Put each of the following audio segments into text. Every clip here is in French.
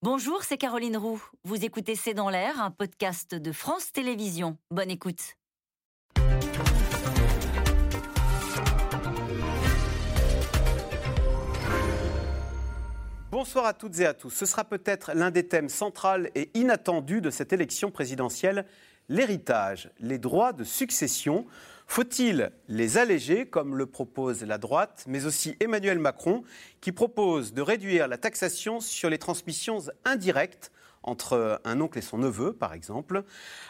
Bonjour, c'est Caroline Roux. Vous écoutez C'est dans l'air, un podcast de France Télévisions. Bonne écoute. Bonsoir à toutes et à tous. Ce sera peut-être l'un des thèmes centraux et inattendus de cette élection présidentielle, l'héritage, les droits de succession. Faut-il les alléger, comme le propose la droite, mais aussi Emmanuel Macron, qui propose de réduire la taxation sur les transmissions indirectes entre un oncle et son neveu, par exemple?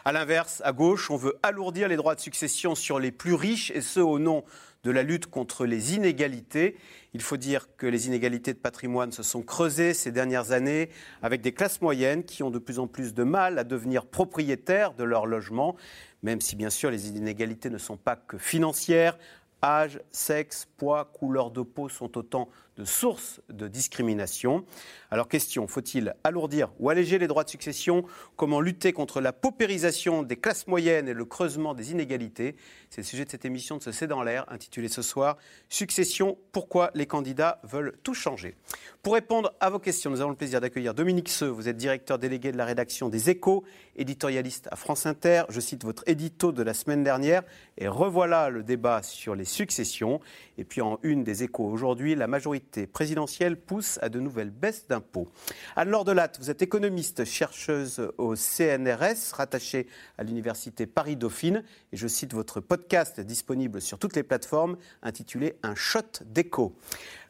À l'inverse, à gauche, on veut alourdir les droits de succession sur les plus riches, et ce au nom de la lutte contre les inégalités. Il faut dire que les inégalités de patrimoine se sont creusées ces dernières années avec des classes moyennes qui ont de plus en plus de mal à devenir propriétaires de leur logement, même si bien sûr les inégalités ne sont pas que financières. Âge, sexe, poids, couleur de peau sont autant de sources de discrimination. Alors question, faut-il alourdir ou alléger les droits de succession? Comment lutter contre la paupérisation des classes moyennes et le creusement des inégalités? C'est le sujet de cette émission de ce C'est dans l'air, intitulée ce soir Succession, pourquoi les candidats veulent tout changer? Pour répondre à vos questions, nous avons le plaisir d'accueillir Dominique Seux, vous êtes directeur délégué de la rédaction des Échos, éditorialiste à France Inter. Je cite votre édito de la semaine dernière et revoilà le débat sur les successions. Et puis en une des Échos aujourd'hui, la majorité présidentielle pousse à de nouvelles baisses d'impôts. Anne-Laure Delatte, vous êtes économiste, chercheuse au CNRS, rattachée à l'université Paris-Dauphine. Et je cite votre podcast disponible sur toutes les plateformes intitulé Un shot d'écho.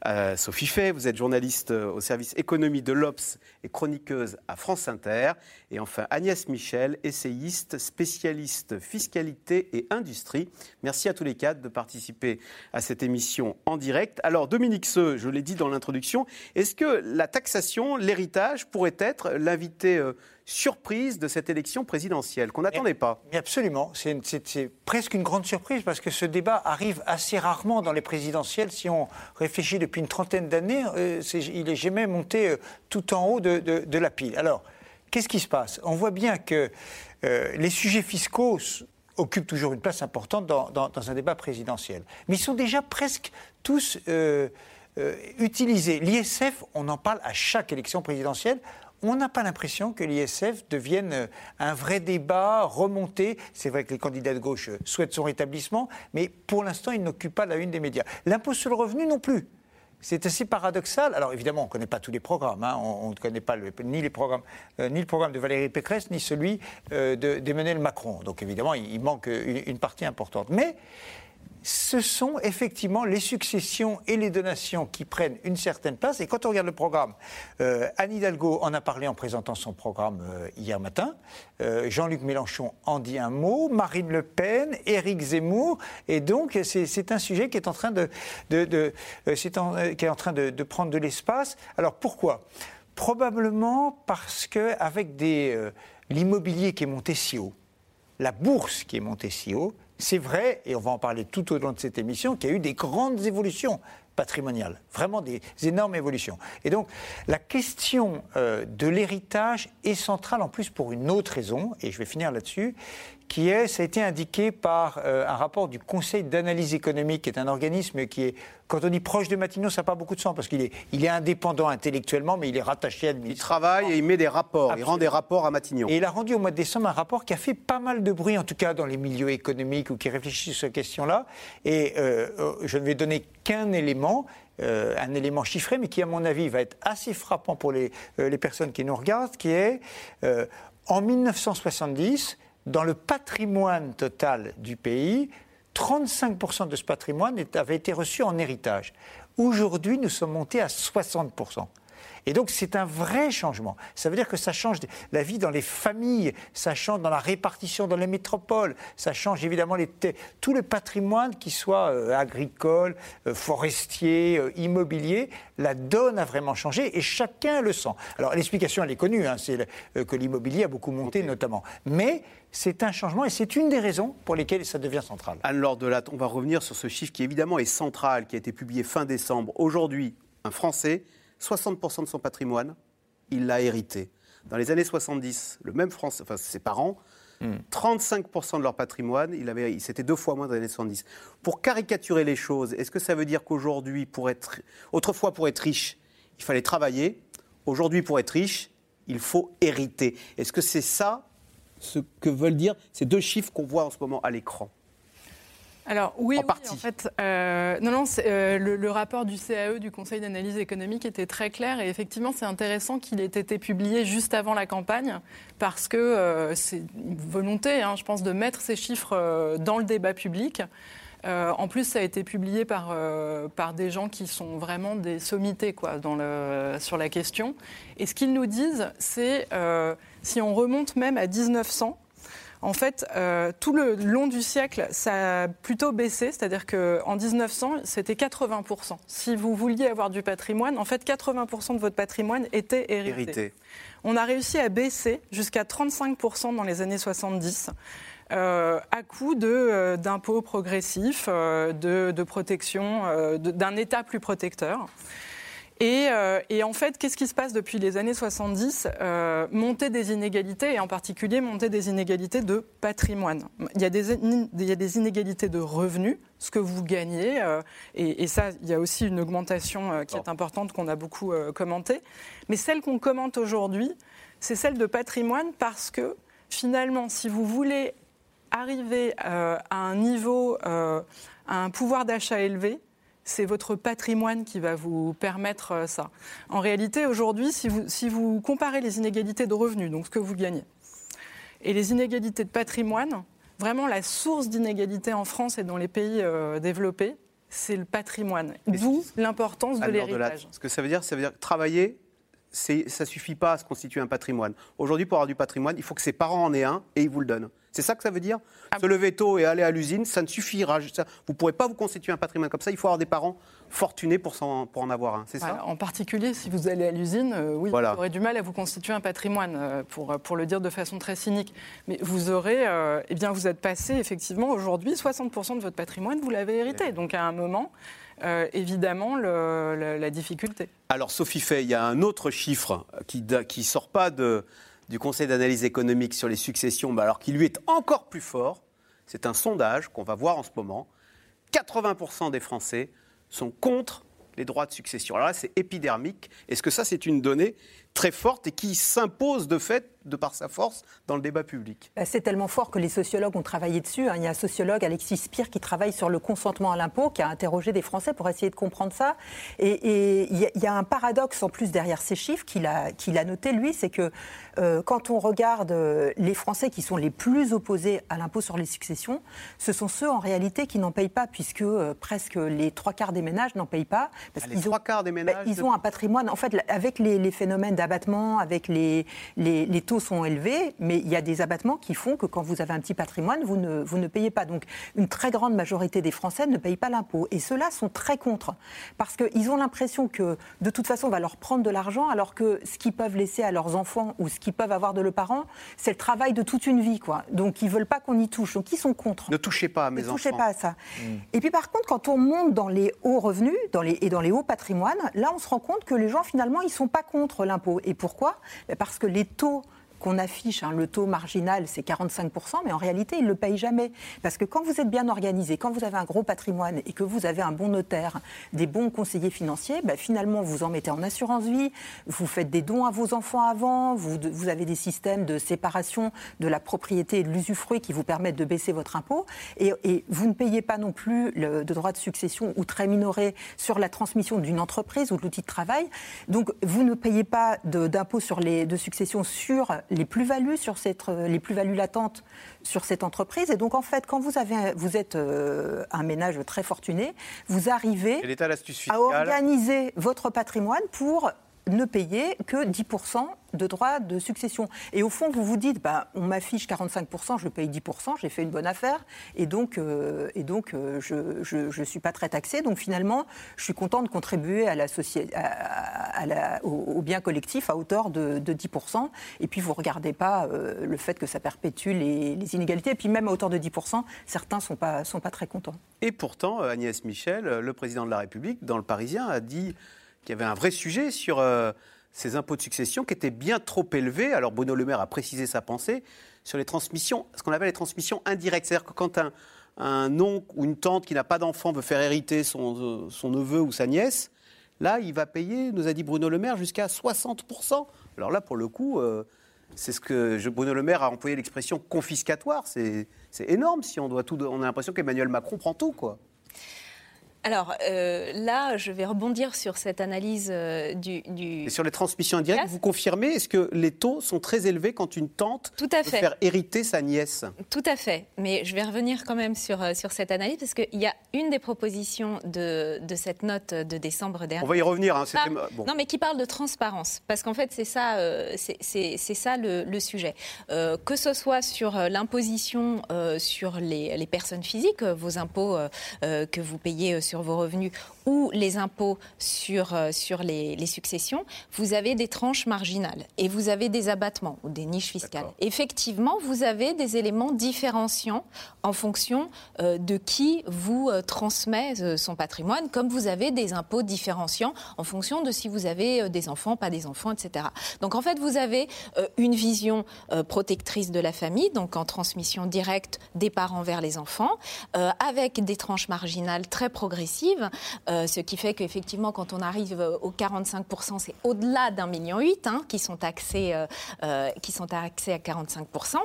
Euh, Sophie Fay, vous êtes journaliste euh, au service économie de l'Obs et chroniqueuse à France Inter. Et enfin Agnès Michel, essayiste, spécialiste fiscalité et industrie. Merci à tous les quatre de participer à cette émission en direct. Alors Dominique Seux, je l'ai dit dans l'introduction, est-ce que la taxation, l'héritage pourrait être l'invité euh, surprise de cette élection présidentielle qu'on n'attendait pas. absolument, c'est presque une grande surprise parce que ce débat arrive assez rarement dans les présidentielles. Si on réfléchit depuis une trentaine d'années, euh, il n'est jamais monté euh, tout en haut de, la pile. Alors, qu'est-ce qui se passe? On voit bien que euh, les sujets fiscaux occupent toujours une place importante dans, un débat présidentiel. Mais ils sont déjà presque tous utilisés. L'ISF, on en parle à chaque élection présidentielle on n'a pas l'impression que l'ISF devienne euh, un vrai débat remonté. C'est vrai que les candidats de gauche euh, souhaitent son rétablissement, mais pour l'instant, il n'occupe pas la une des médias. L'impôt sur le revenu non plus. C'est assez paradoxal. Alors évidemment, on ne connaît pas tous les programmes. Hein. On, ne connaît pas euh, ni le programme de Valérie Pécresse, ni celui d'Emmanuel Macron. Donc évidemment, il, manque une, une, partie importante. Mais ce sont effectivement les successions et les donations qui prennent une certaine place. Et quand on regarde le programme, euh, Anne Hidalgo en a parlé en présentant son programme euh, hier matin. Euh, Jean-Luc Mélenchon en dit un mot. Marine Le Pen, Éric Zemmour. Et donc, c'est un sujet qui est en train de, qui est en train de, prendre de l'espace. Alors pourquoi? Probablement parce qu'avec l'immobilier qui est monté si haut, la bourse qui est montée si haut, c'est vrai, et on va en parler tout au long de cette émission, qu'il y a eu des grandes évolutions patrimoniales, vraiment des énormes évolutions. Et donc, la question euh, de l'héritage est centrale en plus pour une autre raison, et je vais finir là-dessus, qui est, ça a été indiqué par euh, un rapport du Conseil d'analyse économique, qui est un organisme qui est, quand on dit proche de Matignon, ça n'a pas beaucoup de sens, parce qu'il est, il est indépendant intellectuellement, mais il est rattaché à Il travaille et il met des rapports, il rend des rapports à Matignon. Et il a rendu au mois de décembre un rapport qui a fait pas mal de bruit, en tout cas dans les milieux économiques ou qui réfléchissent sur cette question-là. Et euh, euh, je ne vais donner qu'un élément, un élément chiffré, mais qui, à mon avis, va être assez frappant pour les, les personnes qui nous regardent, qui est, en 1970, dans le patrimoine total du pays, 35% de ce patrimoine avait été reçu en héritage. Aujourd'hui, nous sommes montés à 60%. Et donc c'est un vrai changement. Ça veut dire que ça change la vie dans les familles, ça change dans la répartition dans les métropoles, ça change évidemment les, tout le patrimoine, qui soit euh, agricole, euh, forestier, euh, immobilier, la donne a vraiment changé et chacun le sent. Alors l'explication elle est connue, hein, c'est que l'immobilier a beaucoup monté notamment. Mais c'est un changement et c'est une des raisons pour lesquelles ça devient central. Anne-Laure Delatte, on va revenir sur ce chiffre qui évidemment est central, qui a été publié fin décembre. Aujourd'hui, un Français 60% de son patrimoine, il l'a hérité. Dans les années 70, le même Français, enfin ses parents, 35% hmm. de leur patrimoine, il avait, c'était deux fois moins dans les années 70. Pour caricaturer les choses, est-ce que ça veut dire qu'aujourd'hui, pour être, autrefois pour être riche, il fallait travailler? Aujourd'hui, pour être riche, il faut hériter. Est-ce que c'est ça ce que veulent dire ces deux chiffres qu'on voit en ce moment à l'écran? Alors oui, en, oui, partie. en fait, euh, non, non, euh, le, le, rapport du CAE, du Conseil d'analyse économique, était très clair et effectivement, c'est intéressant qu'il ait été publié juste avant la campagne parce que euh, c'est une volonté, hein, je pense, de mettre ces chiffres dans le débat public. Euh, en plus, ça a été publié par, euh, par des gens qui sont vraiment des sommités quoi, dans le, sur la question. Et ce qu'ils nous disent, c'est euh, si on remonte même à 1900, en fait, euh, tout le long du siècle, ça a plutôt baissé, c'est-à-dire qu'en 1900, c'était 80%. Si vous vouliez avoir du patrimoine, en fait, 80% de votre patrimoine était hérité. hérité. On a réussi à baisser jusqu'à 35% dans les années 70. Euh, à coup euh, d'impôts progressifs, de, de, protection, d'un État plus protecteur. Et, euh, et, en fait, qu'est-ce qui se passe depuis les années 70 euh, Montée des inégalités, et en particulier montée des inégalités de patrimoine. Il y a des, il y a des inégalités de revenus, ce que vous gagnez, euh, et, et, ça, il y a aussi une augmentation euh, qui est importante qu'on a beaucoup commentée. Mais celle qu'on commente aujourd'hui, c'est celle de patrimoine parce que finalement, si vous voulez arriver à un niveau, à un pouvoir d'achat élevé, c'est votre patrimoine qui va vous permettre euh, ça. En réalité, aujourd'hui, si vous, si vous, comparez les inégalités de revenus, donc ce que vous gagnez, et les inégalités de patrimoine, vraiment la source d'inégalité en France et dans les pays euh, développés, c'est le patrimoine. D'où l'importance de l'héritage. Ce que ça veut dire, ça veut dire travailler ça ne suffit pas à se constituer un patrimoine. Aujourd'hui, pour avoir du patrimoine, il faut que ses parents en aient un et ils vous le donnent. C'est ça que ça veut dire ah Se lever tôt et aller à l'usine, ça ne suffira. Vous ne pourrez pas vous constituer un patrimoine comme ça. Il faut avoir des parents fortunés pour en, pour en avoir un. C'est voilà, ça En particulier, si vous allez à l'usine, euh, oui, voilà. vous aurez du mal à vous constituer un patrimoine, euh, pour, pour le dire de façon très cynique. Mais vous aurez, euh, eh bien, vous êtes passé effectivement aujourd'hui, 60% de votre patrimoine, vous l'avez hérité. Donc à un moment, euh, évidemment la difficulté. Alors Sophie Fay, il y a un autre chiffre qui ne sort pas du Conseil d'analyse économique sur les successions, mais alors qui lui est encore plus fort. C'est un sondage qu'on va voir en ce moment. 80% des Français sont contre les droits de succession. Alors là, c'est épidermique. Est-ce que ça, c'est une donnée très forte et qui s'impose de fait, de par sa force, dans le débat public C'est tellement fort que les sociologues ont travaillé dessus. Il y a un sociologue, Alexis Spire, qui travaille sur le consentement à l'impôt, qui a interrogé des Français pour essayer de comprendre ça. Et, il y a un paradoxe en plus derrière ces chiffres qu'il a, noté, lui, c'est que euh, quand on regarde les Français qui sont les plus opposés à l'impôt sur les successions, ce sont ceux en réalité qui n'en payent pas, puisque euh, presque les trois quarts des ménages n'en payent pas. Parce ah, les trois ont, quarts des ménages bah, Ils ont un patrimoine, en fait, avec les, les phénomènes d'abattement, avec les, les, les, taux sont élevés, mais il y a des abattements qui font que quand vous avez un petit patrimoine, vous ne, vous ne payez pas. Donc une très grande majorité des Français ne payent pas l'impôt. Et ceux-là sont très contre, parce qu'ils ont l'impression que de toute façon, on va leur prendre de l'argent, alors que ce qu'ils peuvent laisser à leurs enfants ou ce qu'ils peuvent avoir de leurs parents, c'est le travail de toute une vie. Quoi. Donc ils ne veulent pas qu'on y touche. Donc ils sont contre. Ne touchez pas à mes ne enfants. Ne touchez pas à ça. Mmh. Et puis par contre, quand on monte dans les hauts revenus dans les, et dans les hauts patrimoines, là on se rend compte que les gens finalement, ils ne sont pas contre l'impôt. Et pourquoi? Parce que les taux qu'on affiche, hein, le taux marginal, c'est 45%, mais en réalité, ils ne le payent jamais. Parce que quand vous êtes bien organisé, quand vous avez un gros patrimoine et que vous avez un bon notaire, des bons conseillers financiers, bah, finalement, vous en mettez en assurance vie, vous faites des dons à vos enfants avant, vous, avez des systèmes de séparation de la propriété et de l'usufruit qui vous permettent de baisser votre impôt, et, vous ne payez pas non plus de droits de succession ou très minorés sur la transmission d'une entreprise ou de l'outil de travail. Donc, vous ne payez pas d'impôt sur de succession sur les plus-values sur cette, les plus-values latentes sur cette entreprise. Et donc, en fait, quand vous, avez, vous êtes euh, un ménage très fortuné, vous arrivez à organiser votre patrimoine pour ne payer que 10% de droits de succession. Et au fond, vous vous dites, bah, on m'affiche 45%, je paye 10%, j'ai fait une bonne affaire, et donc, euh, et donc euh, je ne suis pas très taxé. Donc finalement, je suis content de contribuer à la à, à au, bien collectif à hauteur de, de 10%. Et puis vous ne regardez pas euh, le fait que ça perpétue les, inégalités. Et puis même à hauteur de 10%, certains ne sont pas, sont pas très contents. Et pourtant, Agnès Michel, le président de la République, dans le Parisien, a dit qu'il y avait un vrai sujet sur euh, ces impôts de succession qui étaient bien trop élevés. Alors Bruno Le Maire a précisé sa pensée sur les transmissions, ce qu'on appelle les transmissions indirectes. C'est-à-dire que quand un, oncle ou une tante qui n'a pas d'enfant veut faire hériter son, son, neveu ou sa nièce, Là, il va payer, nous a dit Bruno Le Maire, jusqu'à 60%. Alors là, pour le coup, euh, c'est ce que Bruno Le Maire a employé l'expression confiscatoire. C'est énorme si on doit tout. On a l'impression qu'Emmanuel Macron prend tout, quoi. Alors euh, là, je vais rebondir sur cette analyse euh, du, du- Et sur les transmissions indirectes, vous confirmez, est-ce que les taux sont très élevés quand une tante Tout à fait. faire hériter sa nièce? Tout à fait, mais je vais revenir quand même sur, euh, sur cette analyse parce qu'il y a une des propositions de, de cette note de décembre dernier. On va y revenir. hein, Ah, bon. Non, mais qui parle de transparence, parce qu'en fait, c'est ça, c'est- ça le, le sujet. Que ce soit sur l'imposition sur les, les personnes physiques, vos impôts que vous payez euh, vos revenus, ou les impôts sur, euh, sur les, les successions, vous avez des tranches marginales et vous avez des abattements ou des niches fiscales. Effectivement, vous avez des éléments différenciants en fonction euh, de qui vous euh, transmet son patrimoine, comme vous avez des impôts différenciants en fonction de si vous avez des enfants, pas des enfants, etc. Donc en fait, vous avez une vision protectrice de la famille, donc en transmission directe des parents vers les enfants, avec des tranches marginales très progressives, euh, ce qui fait qu'effectivement, quand on arrive euh, aux 45%, c'est au-delà d'un million huit hein, qui sont taxés, euh, euh, qui sont taxés à 45%.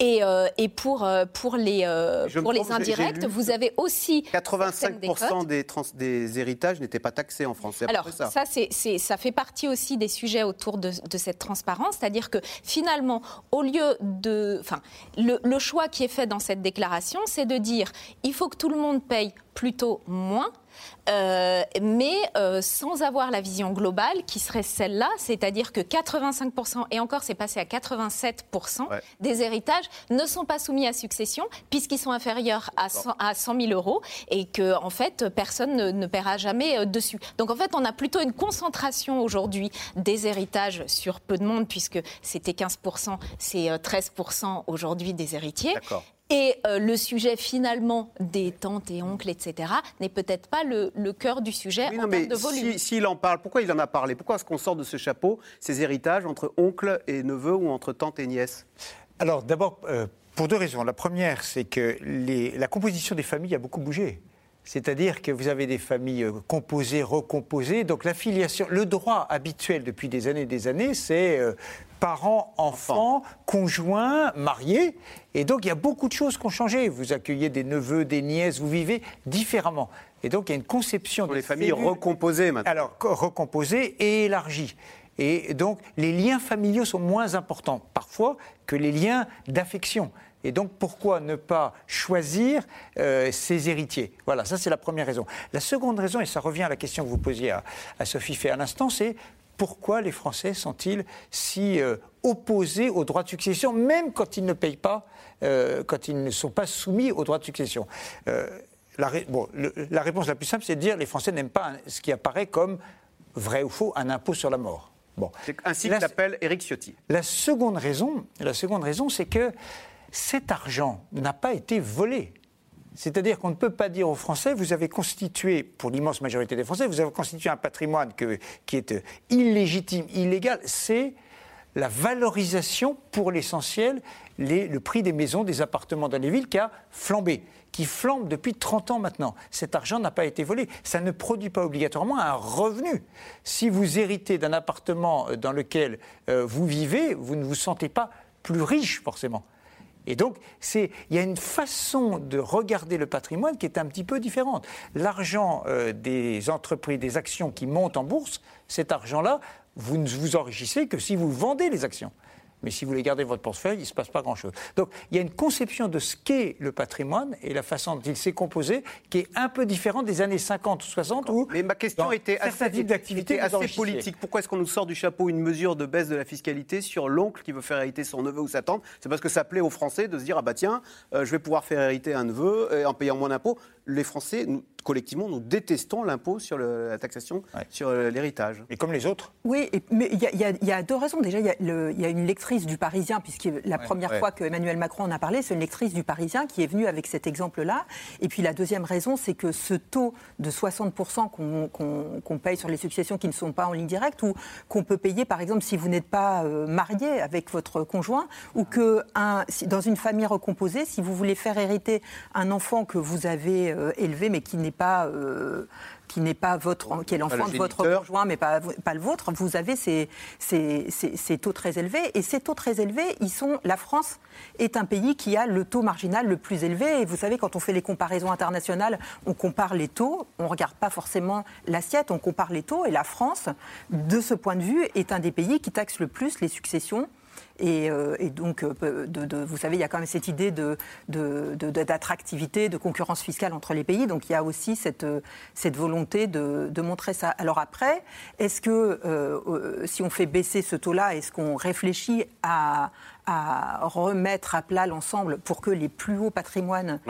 Et, euh, et pour, euh, pour les, euh, pour les indirects, vous avez aussi 85% des, trans- des héritages n'étaient pas taxés en France. Alors, ça. ça, fait partie aussi des sujets autour de, de cette transparence, c'est-à-dire que finalement, au lieu de. Enfin, le, le choix qui est fait dans cette déclaration, c'est de dire il faut que tout le monde paye plutôt moins. Euh, mais euh, sans avoir la vision globale qui serait celle-là, c'est-à-dire que 85%, et encore c'est passé à 87% Ouais. des héritages ne sont pas soumis à succession puisqu'ils sont inférieurs à 100, à 100 000 euros et que en fait personne ne, ne paiera jamais euh, dessus. Donc en fait on a plutôt une concentration aujourd'hui des héritages sur peu de monde puisque c'était 15%, c'est euh, 13% aujourd'hui des héritiers. Et euh, le sujet finalement des tantes et oncles, etc., n'est peut-être pas le, le cœur du sujet Oui, en non, termes mais de volume. si- s'il en parle, pourquoi il en a parlé? Pourquoi est-ce qu'on sort de ce chapeau ces héritages entre oncle et neveu ou entre tante et nièce? Alors d'abord, euh, pour deux raisons. La première, c'est que les- la composition des familles a beaucoup bougé. C'est-à-dire que vous avez des familles euh, composées, recomposées. Donc la filiation, le droit habituel depuis des années et des années, c'est euh, parents, enfants, conjoints, mariés. Et donc il y a beaucoup de choses qui ont changé. Vous accueillez des neveux, des nièces, vous vivez différemment. Et donc il y a une conception Pour des les familles cellules- recomposées maintenant. alors, co- recomposé et élargi. Et donc, les liens familiaux sont moins importants parfois que les liens d'affection. Et donc, pourquoi ne pas choisir euh, ses héritiers? Voilà, ça c'est la première raison. La seconde raison, et ça revient à la question que vous posiez à, à Sophie fait à l'instant, c'est pourquoi les Français sont-ils si euh, opposés au droit de succession, même quand ils ne payent pas, euh, quand ils ne sont pas soumis au droit de succession? La, ré- bon, le- la réponse la plus simple, c'est de dire les Français n'aiment pas un- ce qui apparaît comme vrai ou faux, un impôt sur la mort. Bon. C'est ainsi que l'appelle Éric Ciotti. La seconde raison, la seconde raison, c'est que cet argent n'a pas été volé. C'est-à-dire qu'on ne peut pas dire aux Français, vous avez constitué, pour l'immense majorité des Français, vous avez constitué un patrimoine qui est euh, illégitime, illégal. C'est la valorisation, pour l'essentiel, les- le prix des maisons, des appartements dans les villes qui a flambé, qui flambe depuis 30 ans maintenant. Cet argent n'a pas été volé. Ça ne produit pas obligatoirement un revenu. Si vous héritez d'un appartement euh, dans lequel euh, vous vivez, vous ne vous sentez pas plus riche forcément. Et donc, il y a une façon de regarder le patrimoine qui est un petit peu différente. L'argent euh, des entreprises, des actions qui montent en bourse, cet argent-là, vous ne vous enrichissez que si vous vendez les actions. Mais si vous les gardez votre portefeuille, il ne se passe pas grand-chose. Donc, il y a une conception de ce qu'est le patrimoine et la façon dont il s'est composé qui est un peu différente des années 50 ou 60 où, Mais ma question était assez, politique. Pourquoi est-ce qu'on nous sort du chapeau une mesure de baisse de la fiscalité sur l'oncle qui veut faire hériter son neveu ou sa tante? C'est parce que ça plaît aux Français de se dire ah bah tiens, euh, je vais pouvoir faire hériter un neveu en payant moins d'impôts. Les Français, nous, collectivement, nous détestons l'impôt sur le- la taxation Ouais. sur euh, l'héritage. Et comme les autres, Oui, et- mais il y, a- y y deux raisons. Déjà, il y, a y une lectrice du Parisien, puisque la première ouais. fois que Emmanuel Macron en a parlé, c'est une lectrice du Parisien qui est venue avec cet exemple-là. Et puis la deuxième raison, c'est que ce taux de 60% qu'on paye sur les successions qui ne sont pas en ligne directe, ou qu'on peut payer, par exemple, si vous n'êtes pas euh, marié avec votre conjoint, ou que un, si- dans une famille recomposée, si vous voulez faire hériter un enfant que vous avez euh, élevé, mais qui n'est pas euh, qui n'est pas votre, qui est l'enfant de votre conjoint, mais pas, pas le vôtre, vous avez ces, ces, ces, taux très élevés. Et ces taux très élevés, ils sont. La France est un pays qui a le taux marginal le plus élevé. Et vous savez, quand on fait les comparaisons internationales, on compare les taux, on ne regarde pas forcément l'assiette, on compare les taux. Et la France, de ce point de vue, est un des pays qui taxe le plus les successions euh, et, donc, euh, vous savez, il y a quand même cette idée d'attractivité, de, concurrence fiscale entre les pays. Donc, il y a aussi cette, volonté de, montrer ça. Alors après, est-ce que euh, si on fait baisser ce taux-là, est-ce qu'on réfléchit à, remettre à plat l'ensemble pour que les plus hauts patrimoines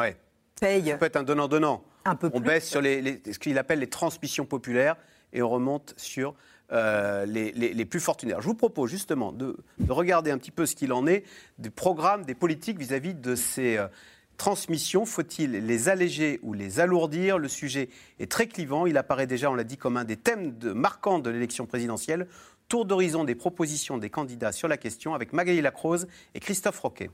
payent Ça peut être un donnant-donnant. Un peu on baisse sur ce qu'il appelle les transmissions populaires et on remonte sur euh, les, plus fortunés. je vous propose justement de, regarder un petit peu ce qu'il en est des programmes, des politiques vis-à-vis de ces euh, transmissions. Faut-il les alléger ou les alourdir? Le sujet est très clivant. Il apparaît déjà, on l'a dit, comme un des thèmes marquants de l'élection présidentielle. Tour d'horizon des propositions des candidats sur la question avec Magali Lacrose et Christophe Roquet.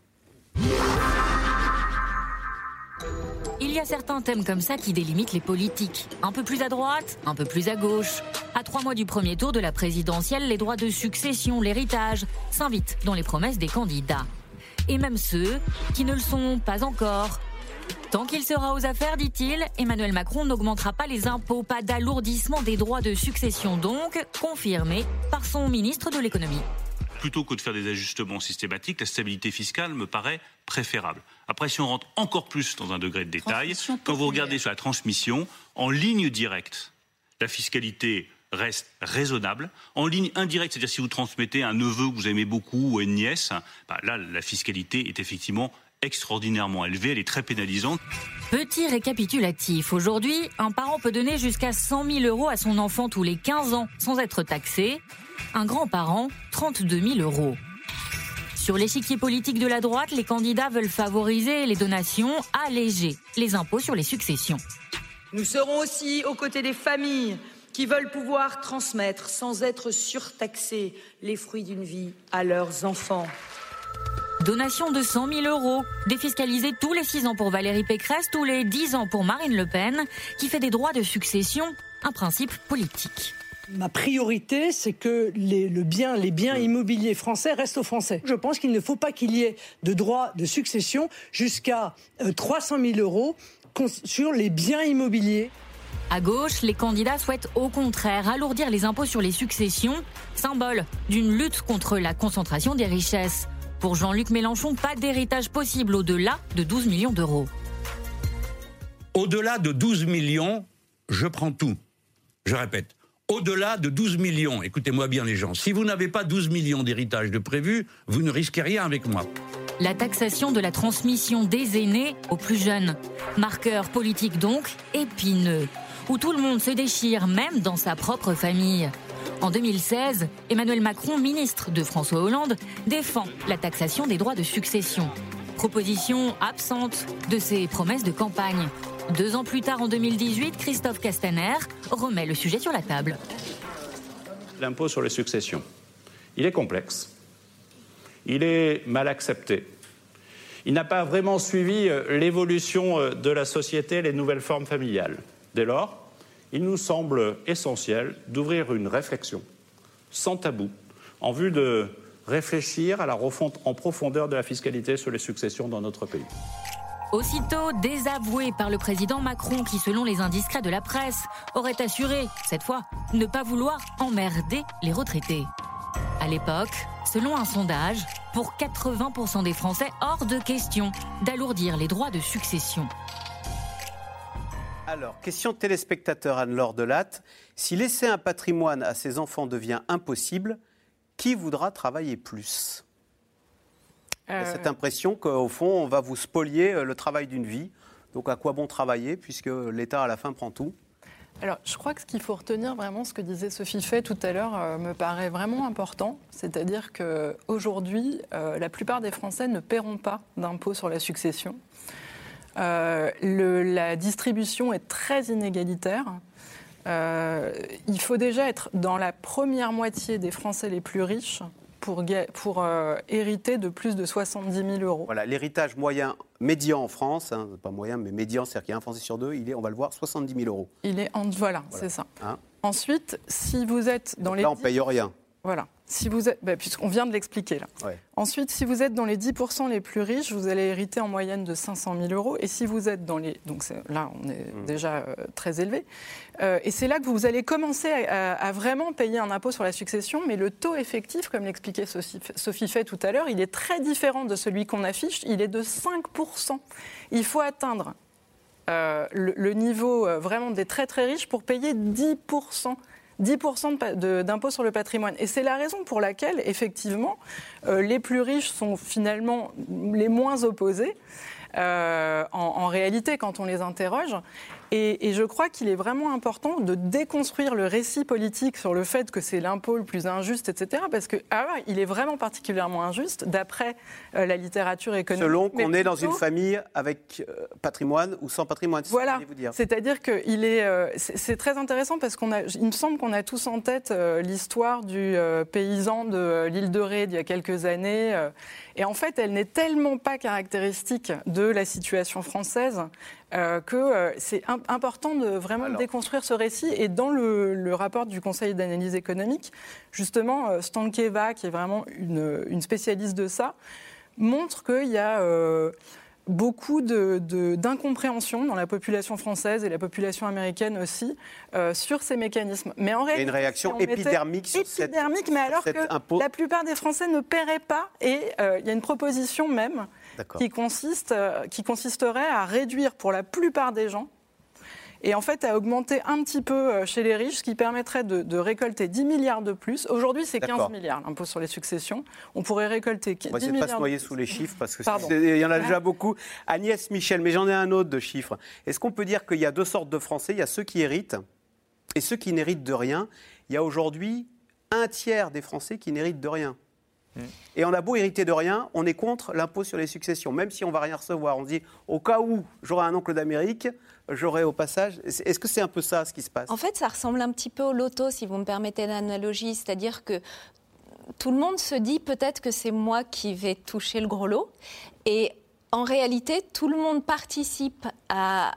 Il y a certains thèmes comme ça qui délimitent les politiques. Un peu plus à droite, un peu plus à gauche. À trois mois du premier tour de la présidentielle, les droits de succession, l'héritage s'invitent dans les promesses des candidats. Et même ceux qui ne le sont pas encore. Tant qu'il sera aux affaires, dit-il, Emmanuel Macron n'augmentera pas les impôts, pas d'alourdissement des droits de succession donc, confirmé par son ministre de l'économie plutôt que de faire des ajustements systématiques, la stabilité fiscale me paraît préférable. Après, si on rentre encore plus dans un degré de détail, quand vous regardez sur la transmission, en ligne directe, la fiscalité reste raisonnable. En ligne indirecte, c'est-à-dire si vous transmettez un neveu que vous aimez beaucoup ou une nièce, bah là, la fiscalité est effectivement extraordinairement élevée, elle est très pénalisante. Petit récapitulatif. Aujourd'hui, un parent peut donner jusqu'à 100 000 euros à son enfant tous les 15 ans sans être taxé un grand-parent 32 000 euros. Sur l'échiquier politique de la droite, les candidats veulent favoriser les donations, alléger les impôts sur les successions. Nous serons aussi aux côtés des familles qui veulent pouvoir transmettre sans être surtaxés les fruits d'une vie à leurs enfants. Donation de 100 000 euros, défiscalisée tous les 6 ans pour Valérie Pécresse, tous les 10 ans pour Marine Le Pen, qui fait des droits de succession un principe politique. Ma priorité, c'est que les, le bien, les biens immobiliers français restent aux Français. Je pense qu'il ne faut pas qu'il y ait de droits de succession jusqu'à 300 euh, 000 euros sur les biens immobiliers. À gauche, les candidats souhaitent au contraire alourdir les impôts sur les successions, symbole d'une lutte contre la concentration des richesses. Pour Jean-Luc Mélenchon, pas d'héritage possible au-delà de 12 millions d'euros. Au-delà de 12 millions, je prends tout. Je répète, au-delà de 12 millions. Écoutez-moi bien les gens, si vous n'avez pas 12 millions d'héritage de prévu, vous ne risquez rien avec moi. La taxation de la transmission des aînés aux plus jeunes. Marqueur politique donc épineux, où tout le monde se déchire, même dans sa propre famille. En 2016, Emmanuel Macron, ministre de François Hollande, défend la taxation des droits de succession. Proposition absente de ses promesses de campagne. Deux ans plus tard, en 2018, Christophe Castaner remet le sujet sur la table. L'impôt sur les successions, il est complexe. Il est mal accepté. Il n'a pas vraiment suivi euh, l'évolution euh, de la société, les nouvelles formes familiales. Dès lors, il nous semble essentiel d'ouvrir une réflexion sans tabou en vue de réfléchir à la refonte en profondeur de la fiscalité sur les successions dans notre pays. Aussitôt désavoué par le président Macron qui, selon les indiscrets de la presse, aurait assuré, cette fois, ne pas vouloir emmerder les retraités. À l'époque, selon un sondage, pour 80% des Français, hors de question d'alourdir les droits de succession. Alors, question téléspectateur Anne-Laure Delatte. Si laisser un patrimoine à ses enfants devient impossible, qui voudra travailler plus? Euh, cette impression qu'au fond, on va vous spolier euh, le travail d'une vie. Donc à quoi bon travailler puisque l'État à la fin prend tout? Alors, je crois que ce qu'il faut retenir vraiment, ce que disait Sophie Fay tout à l'heure, euh, me paraît vraiment important. C'est-à-dire qu'aujourd'hui, la plupart des Français ne paieront pas d'impôt sur la succession. la distribution est très inégalitaire. il faut déjà être dans la première moitié des Français les plus riches pour, pour euh, hériter de plus de 70 000 euros. Voilà, l'héritage moyen, médian en France, hein, pas moyen, mais médian, c'est-à-dire qu'il y a un Français sur deux, il est, on va le voir, 70 000 euros. Il est en, voilà, c'est ça. Hein. Ensuite, si vous êtes dans Donc les là, on 10 paye rien. Voilà. Si vous êtes, bah, puisqu'on vient de l'expliquer là. Ouais. Ensuite, si vous êtes dans les 10% les plus riches, vous allez hériter en moyenne de 500 000 euros. Et si vous êtes dans les, donc là, on est Mmh. déjà euh, très élevé. Euh, et c'est là que vous allez commencer à, à- à vraiment payer un impôt sur la succession. Mais le taux effectif, comme l'expliquait Sophie, Sophie Fay tout à l'heure, il est très différent de celui qu'on affiche. Il est de 5%. Il faut atteindre euh, le, le niveau vraiment des très très riches pour payer 10%. 10% de pa- de- d'impôt sur le patrimoine. Et c'est la raison pour laquelle, effectivement, euh, les plus riches sont finalement les moins opposés. euh, en réalité, quand on les interroge. Et, et je crois qu'il est vraiment important de déconstruire le récit politique sur le fait que c'est l'impôt le plus injuste, etc. Parce que ah ouais, il est vraiment particulièrement injuste, d'après euh, la littérature économique. Selon qu'on est dans une famille avec euh, patrimoine ou sans patrimoine. voilà, c'est-à-dire que il est, euh, c'est très intéressant parce qu'on a, il me semble qu'on a tous en tête l'histoire du paysan de l'île de Ré d'il y a quelques années, et en fait, elle n'est tellement pas caractéristique de la situation française euh, que euh, c'est im- important de vraiment Alors. déconstruire ce récit. Et dans le, le rapport du Conseil d'analyse économique, justement, euh, Stankeva, qui est vraiment une, une spécialiste de ça, montre qu'il y a beaucoup de- de- d'incompréhension dans la population française et la population américaine aussi euh, sur ces mécanismes. Mais en Il y a réalité, une réaction si épidermique sur cette- épidermique, mais alors que impôt. la plupart des Français ne paieraient pas. Et euh, il y a une proposition même. Qui, consiste, euh, qui consisterait à réduire pour la plupart des gens et en fait à augmenter un petit peu euh, chez les riches, ce qui permettrait de, de récolter 10 milliards de plus. Aujourd'hui, c'est 15 D'accord. milliards l'impôt sur les successions. On pourrait récolter 10 On va essayer de pas se noyer sous les chiffres parce que Pardon. c'est- il y en a déjà beaucoup. Agnès Michel, mais j'en ai un autre de chiffres. Est-ce qu'on peut dire qu'il y a deux sortes de Français? Il y a ceux qui héritent et ceux qui n'héritent de rien. Il y a aujourd'hui un tiers des Français qui n'héritent de rien. Et on a beau hériter de rien, on est contre l'impôt sur les successions, même si on va rien recevoir. On se dit, au cas où j'aurais un oncle d'Amérique, j'aurais au passage. Est-ce que c'est un peu ça ce qui se passe? En fait, ça ressemble un petit peu au loto, si vous me permettez l'analogie. C'est-à-dire que tout le monde se dit peut-être que c'est moi qui vais toucher le gros lot. Et en réalité, tout le monde participe à,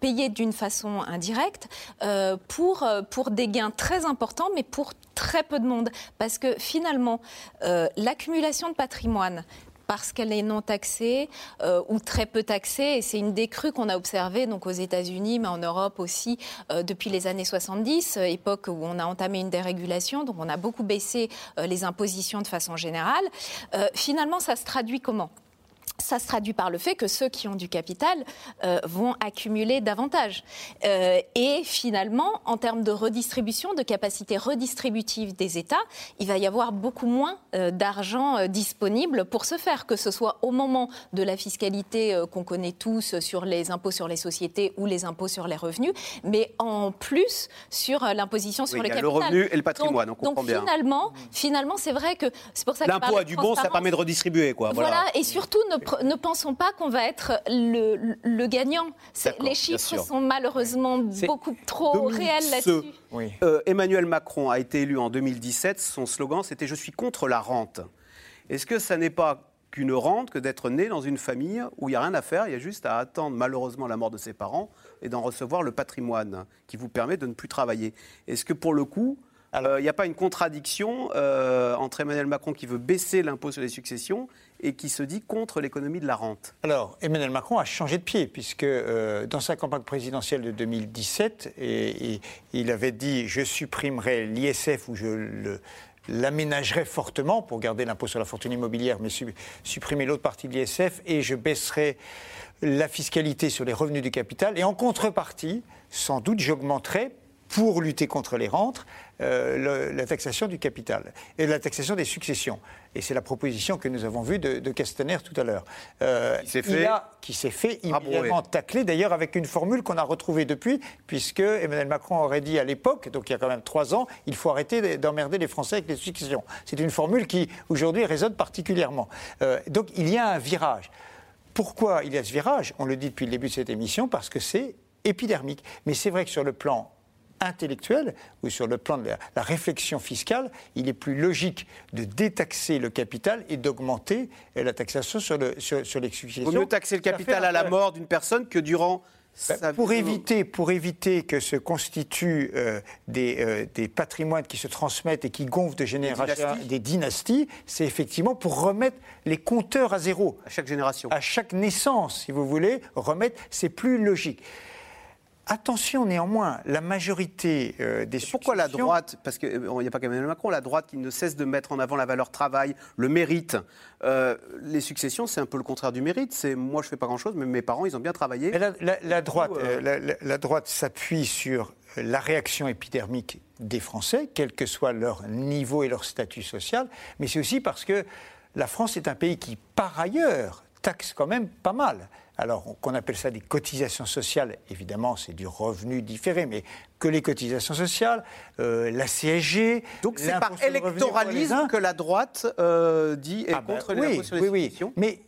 payer d'une façon indirecte euh, pour, euh, pour des gains très importants, mais pour très peu de monde. Parce que finalement, euh, l'accumulation de patrimoine, parce qu'elle est non taxée ou très peu taxée. Et c'est une des crues qu'on a observées donc aux États-Unis, mais en Europe aussi depuis les années 70, euh, époque où on a entamé une dérégulation. Donc on a beaucoup baissé les impositions de façon générale. Finalement, ça se traduit comment? Ça se traduit par le fait que ceux qui ont du capital euh, vont accumuler davantage. Euh, et finalement, en termes de redistribution, de capacité redistributive des États, il va y avoir beaucoup moins euh, d'argent disponible pour ce faire, que ce soit au moment de la fiscalité qu'on connaît tous sur les impôts sur les sociétés ou les impôts sur les revenus, mais en plus sur l'imposition sur Oui, le il y a capital. le revenu et le patrimoine, donc, on comprend donc bien. finalement, finalement, c'est vrai que c'est pour ça que L'impôt a du bon, ça permet de redistribuer. Quoi. Voilà. Voilà, et surtout, ne, ne pensons pas qu'on va être le, le gagnant. Les chiffres sont malheureusement beaucoup trop réels là-dessus. Euh, Emmanuel Macron a été élu en 2017. Son slogan, c'était Je suis contre la rente. Est-ce que ça n'est pas qu'une rente que d'être né dans une famille où il n'y a rien à faire, il y a juste à attendre malheureusement la mort de ses parents et d'en recevoir le patrimoine qui vous permet de ne plus travailler? Est-ce que pour le coup, euh, il n'y a pas une contradiction euh, entre Emmanuel Macron qui veut baisser l'impôt sur les successions et qui se dit contre l'économie de la rente Alors, Emmanuel Macron a changé de pied, puisque euh, dans sa campagne présidentielle de 2017, et, et il avait dit Je supprimerai l'ISF ou je l'aménagerai fortement pour garder l'impôt sur la fortune immobilière, mais su- supprimer l'autre partie de l'ISF, et je baisserai la fiscalité sur les revenus du capital. Et en contrepartie, sans doute, j'augmenterai pour lutter contre les rentes, euh, la taxation du capital et la taxation des successions. Et c'est la proposition que nous avons vue de, de Castaner tout à l'heure. Euh, Qui s'est il fait a- qui s'est fait rabrouer. immédiatement taclé, d'ailleurs avec une formule qu'on a retrouvée depuis, puisque Emmanuel Macron aurait dit à l'époque, donc il y a quand même trois ans, il faut arrêter d'emmerder les Français avec les successions. C'est une formule qui aujourd'hui résonne particulièrement. Euh, donc il y a un virage. Pourquoi il y a ce virage? On le dit depuis le début de cette émission, parce que c'est épidermique. Mais c'est vrai que sur le plan intellectuel ou sur le plan de la, la réflexion fiscale, il est plus logique de détaxer le capital et d'augmenter euh, la taxation sur, le, sur, sur les Il successions. vaut mieux taxer le capital à la mort d'une personne que durant ben, pour, éviter, pour éviter que se constituent euh, des, euh, des patrimoines qui se transmettent et qui gonflent de génération des dynasties, c'est effectivement pour remettre les compteurs à zéro. À chaque génération. À chaque naissance, si vous voulez, remettre, c'est plus logique. Attention néanmoins, la majorité euh, des Pourquoi la droite Parce qu'il n'y a pas qu'Emmanuel Macron, la droite qui ne cesse de mettre en avant la valeur travail, le mérite. Euh, les successions, c'est un peu le contraire du mérite. C'est moi, je fais pas grand-chose, mais mes parents, ils ont bien travaillé. Mais la, la- la droite, coup, euh, la, la- la droite s'appuie sur euh, la réaction épidermique des Français, quel que soit leur niveau et leur statut social, mais c'est aussi parce que la France est un pays qui, par ailleurs, taxe quand même pas mal. Alors, on- qu'on appelle ça des cotisations sociales, évidemment, c'est du revenu différé, mais que les cotisations sociales, euh, la CSG. Donc c'est par électoralisme que la droite euh, dit est ah ben contre les impôts sur les oui, oui. Mais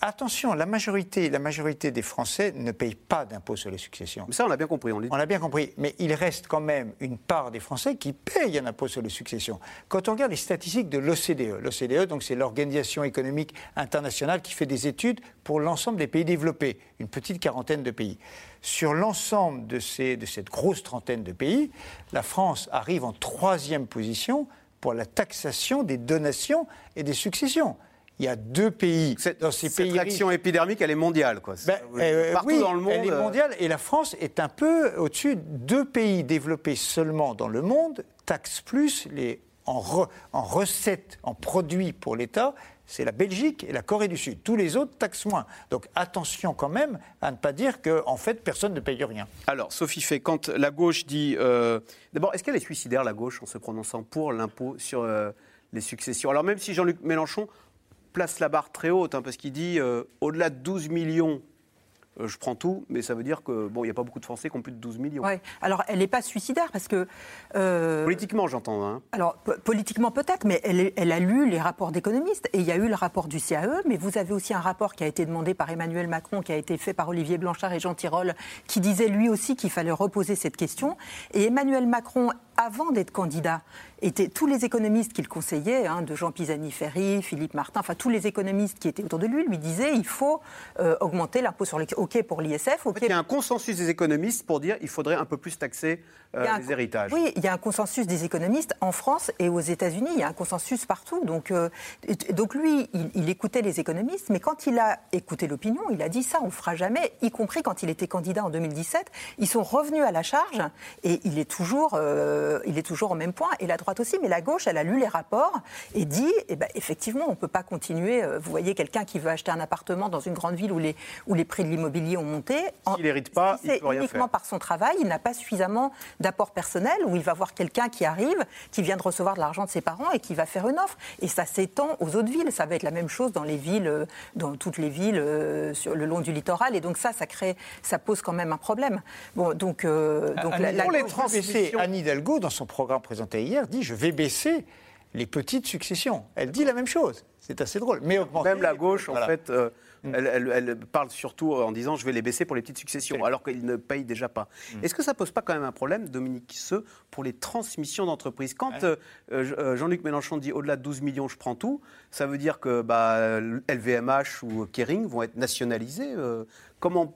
attention, la majorité, la majorité des Français ne payent pas d'impôt sur les successions. Mais ça, on l'a bien compris. On. On l'a bien compris, mais il reste quand même une part des Français qui payent un impôt sur les successions. Quand on regarde les statistiques de l'OCDE, l'OCDE, donc c'est l'Organisation économique internationale qui fait des études pour l'ensemble des pays développés, une petite quarantaine de pays. Sur l'ensemble de, ces- de cette grosse trentaine de pays, la France arrive en troisième position pour la taxation des donations et des successions. Il y a deux pays Cette, dans ces cette pays réaction épidermique, elle est mondiale. Quoi. ben, euh, Partout oui, dans le monde. Elle est euh, mondiale et la France est un peu au-dessus. Deux pays développés seulement dans le monde taxent plus les, en, re- en recettes, en produits pour l'État. C'est la Belgique et la Corée du Sud. Tous les autres taxent moins. Donc attention quand même à ne pas dire qu'en en fait personne ne paye rien. Alors, Sophie Fay, quand la gauche dit. euh, D'abord, est-ce qu'elle est suicidaire, la gauche, en se prononçant pour l'impôt sur euh, les successions? Alors, même si Jean-Luc Mélenchon place la barre très haute, hein, parce qu'il dit euh, au-delà de 12 millions, euh, je prends tout, mais ça veut dire que, bon, il n'y a pas beaucoup de Français qui ont plus de 12 millions. Ouais. Alors, elle n'est pas suicidaire parce que. euh, Politiquement, j'entends. Hein. Alors, po- politiquement peut-être, mais elle, elle a lu les rapports d'économistes. Et il y a eu le rapport du CAE, mais vous avez aussi un rapport qui a été demandé par Emmanuel Macron, qui a été fait par Olivier Blanchard et Jean Tirole, qui disait lui aussi qu'il fallait reposer cette question. Et Emmanuel Macron, avant d'être candidat, était tous les économistes qu'il conseillait, hein, de Jean Pisani-Ferry, Philippe Martin, enfin tous les économistes qui étaient autour de lui, lui disaient il faut euh, augmenter l'impôt sur les. OK pour l'ISF, En OK fait, il y a un consensus des économistes pour dire qu'il faudrait un peu plus taxer euh, Il un les héritages. Oui, il y a un consensus des économistes en France et aux États-Unis. Il y a un consensus partout. Donc, euh, donc lui, il, il écoutait les économistes, mais quand il a écouté l'opinion, il a dit ça, on le fera jamais, y compris quand il était candidat en 2017. Ils sont revenus à la charge et il est toujours, euh, il est toujours au même point. Et la droite aussi, mais la gauche, elle a lu les rapports et dit, eh ben, effectivement, on ne peut pas continuer. Euh, Vous voyez quelqu'un qui veut acheter un appartement dans une grande ville où les, où les prix de l'immobilier ont monté. En- S'il hérite pas, si il peut rien uniquement faire. par son travail, il n'a pas suffisamment d'apport personnel où il va voir quelqu'un qui arrive, qui vient de recevoir de l'argent de ses parents et qui va faire une offre. Et ça s'étend aux autres villes. Ça va être la même chose dans les villes, euh, dans toutes les villes euh, sur le long du littoral. Et donc ça, ça crée, ça pose quand même un problème. Bon, donc, euh, donc la, la pour les gauche- transmissions, Anne Hidalgo, dans son programme présenté hier, dit je vais baisser les petites successions. Elle dit la même chose. C'est assez drôle. Mais augmenter- Même la gauche, en fait, euh, elle, elle- elle parle surtout en disant je vais les baisser pour les petites successions, alors qu'ils ne payent déjà pas. Est-ce que ça pose pas quand même un problème, Dominique Seux, pour les transmissions d'entreprises? Quand euh, euh, Jean-Luc Mélenchon dit au-delà de 12 millions, je prends tout, ça veut dire que bah, LVMH ou Kering vont être nationalisés euh, Comment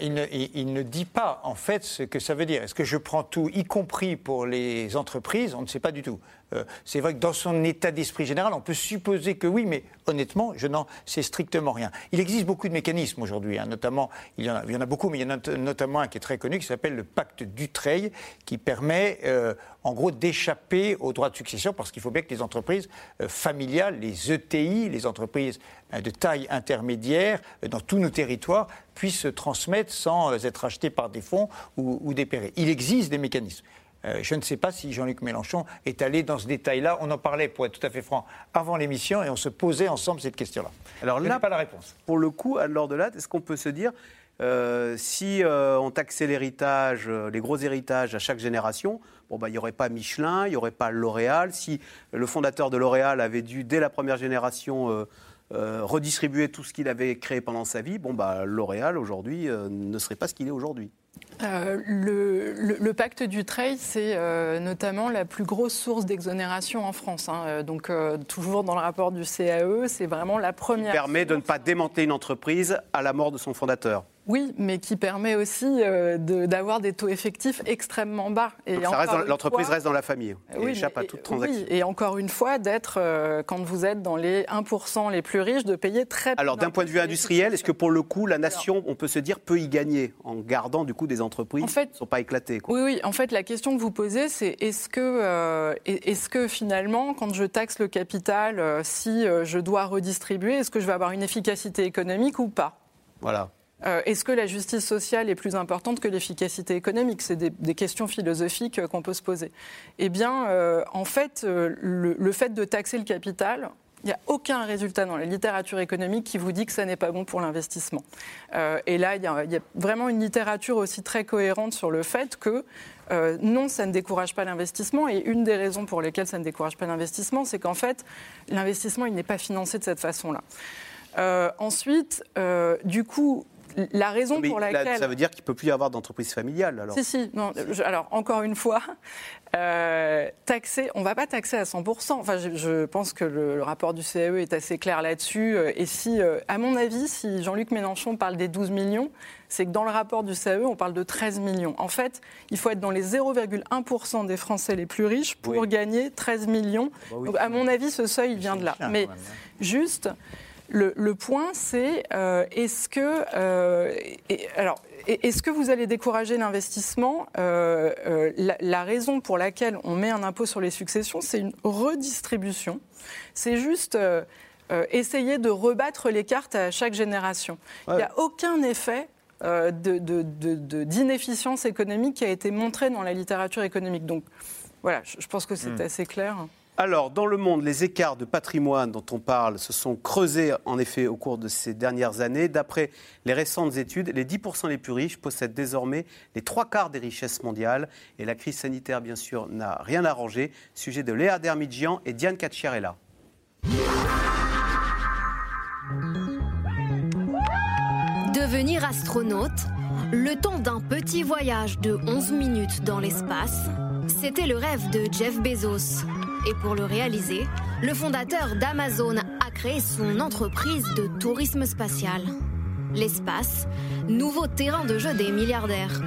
il ne, il ne dit pas en fait ce que ça veut dire. Est-ce que je prends tout, y compris pour les entreprises? On ne sait pas du tout. Euh, c'est vrai que dans son état d'esprit général, on peut supposer que oui, mais honnêtement, je n'en sais strictement rien. Il existe beaucoup de mécanismes aujourd'hui, hein, notamment, il y, en a, beaucoup, mais il y en a not- notamment un qui est très connu, qui s'appelle le pacte Dutreil, qui permet euh, en gros d'échapper aux droits de succession, parce qu'il faut bien que les entreprises euh, familiales, les ETI, les entreprises de taille intermédiaire, dans tous nos territoires, puissent se transmettre sans être achetées par des fonds ou, ou dépérées. Il existe des mécanismes. Euh, je ne sais pas si Jean-Luc Mélenchon est allé dans ce détail-là. On en parlait, pour être tout à fait franc, avant l'émission et on se posait ensemble cette question-là. Alors Je là, pas la réponse. pour le coup, Anne-Laure Delatte, est-ce qu'on peut se dire, euh, si euh, on taxait l'héritage, les gros héritages à chaque génération, bon, bah, il n'y aurait pas Michelin, il n'y aurait pas L'Oréal. Si le fondateur de L'Oréal avait dû, dès la première génération, euh, redistribuer tout ce qu'il avait créé pendant sa vie, bon, bah, L'Oréal, aujourd'hui, ne serait pas ce qu'il est aujourd'hui. Euh, le, pacte du trade, c'est euh, notamment la plus grosse source d'exonération en France. Hein. Euh, donc, toujours dans le rapport du CAE, c'est vraiment la première. Permet de ne pas démanteler une entreprise à la mort de son fondateur. Oui, mais qui permet aussi euh, d'avoir des taux effectifs extrêmement bas. l'entreprise reste dans la famille et échappe à toute transaction. Oui, et encore une fois, d'être, euh, quand vous êtes dans les 1% les plus riches, de payer très peu. Alors d'un point de vue industriel, est-ce que pour le coup, la nation, on peut se dire, peut y gagner en gardant du coup des entreprises qui ne sont pas éclatées Oui, oui. En fait, la question que vous posez, c'est est-ce que, euh, est-ce que finalement, quand je taxe le capital, si je dois redistribuer, est-ce que je vais avoir une efficacité économique ou pas? Voilà. Euh, est-ce que la justice sociale est plus importante que l'efficacité économique? C'est des, questions philosophiques euh, qu'on peut se poser. Eh bien, euh, en fait, le, fait de taxer le capital, il n'y a aucun résultat dans la littérature économique qui vous dit que ça n'est pas bon pour l'investissement. et là, il y, a, vraiment une littérature aussi très cohérente sur le fait que non, ça ne décourage pas l'investissement. Et une des raisons pour lesquelles ça ne décourage pas l'investissement, c'est qu'en fait, l'investissement, il n'est pas financé de cette façon-là. ensuite, du coup, la raison pour laquelle. ça veut dire qu'il ne peut plus y avoir d'entreprise familiale alors Si, si. Non, alors, encore une fois, euh, taxer, on ne va pas taxer à 100%. Enfin, je, pense que le, rapport du CAE est assez clair là-dessus. Euh, et si, euh, à mon avis, si Jean-Luc Mélenchon parle des 12 millions, c'est que dans le rapport du CAE, on parle de 13 millions. En fait, il faut être dans les 0,1% des Français les plus riches pour gagner 13 millions. Ah bah à mon avis, ce seuil vient de là. Mais juste. Le, point, c'est euh, est-ce que, euh, alors, est-ce que vous allez décourager l'investissement euh, la, raison pour laquelle on met un impôt sur les successions, c'est une redistribution. C'est juste essayer de rebattre les cartes à chaque génération. Il n'y a aucun effet d'inefficience économique qui a été montré dans la littérature économique. Donc, voilà, je, pense que c'est hmm. assez clair. Alors, dans le monde, les écarts de patrimoine dont on parle se sont creusés en effet au cours de ces dernières années. D'après les récentes études, les 10% les plus riches possèdent désormais les trois quarts des richesses mondiales. Et la crise sanitaire, bien sûr, n'a rien arrangé. Sujet de Léa Dermidjian et Diane Cacciarella. Devenir astronaute, le temps d'un petit voyage de 11 minutes dans l'espace, c'était le rêve de Jeff Bezos. Et pour le réaliser, le fondateur d'Amazon a créé son entreprise de tourisme spatial. L'espace, nouveau terrain de jeu des milliardaires.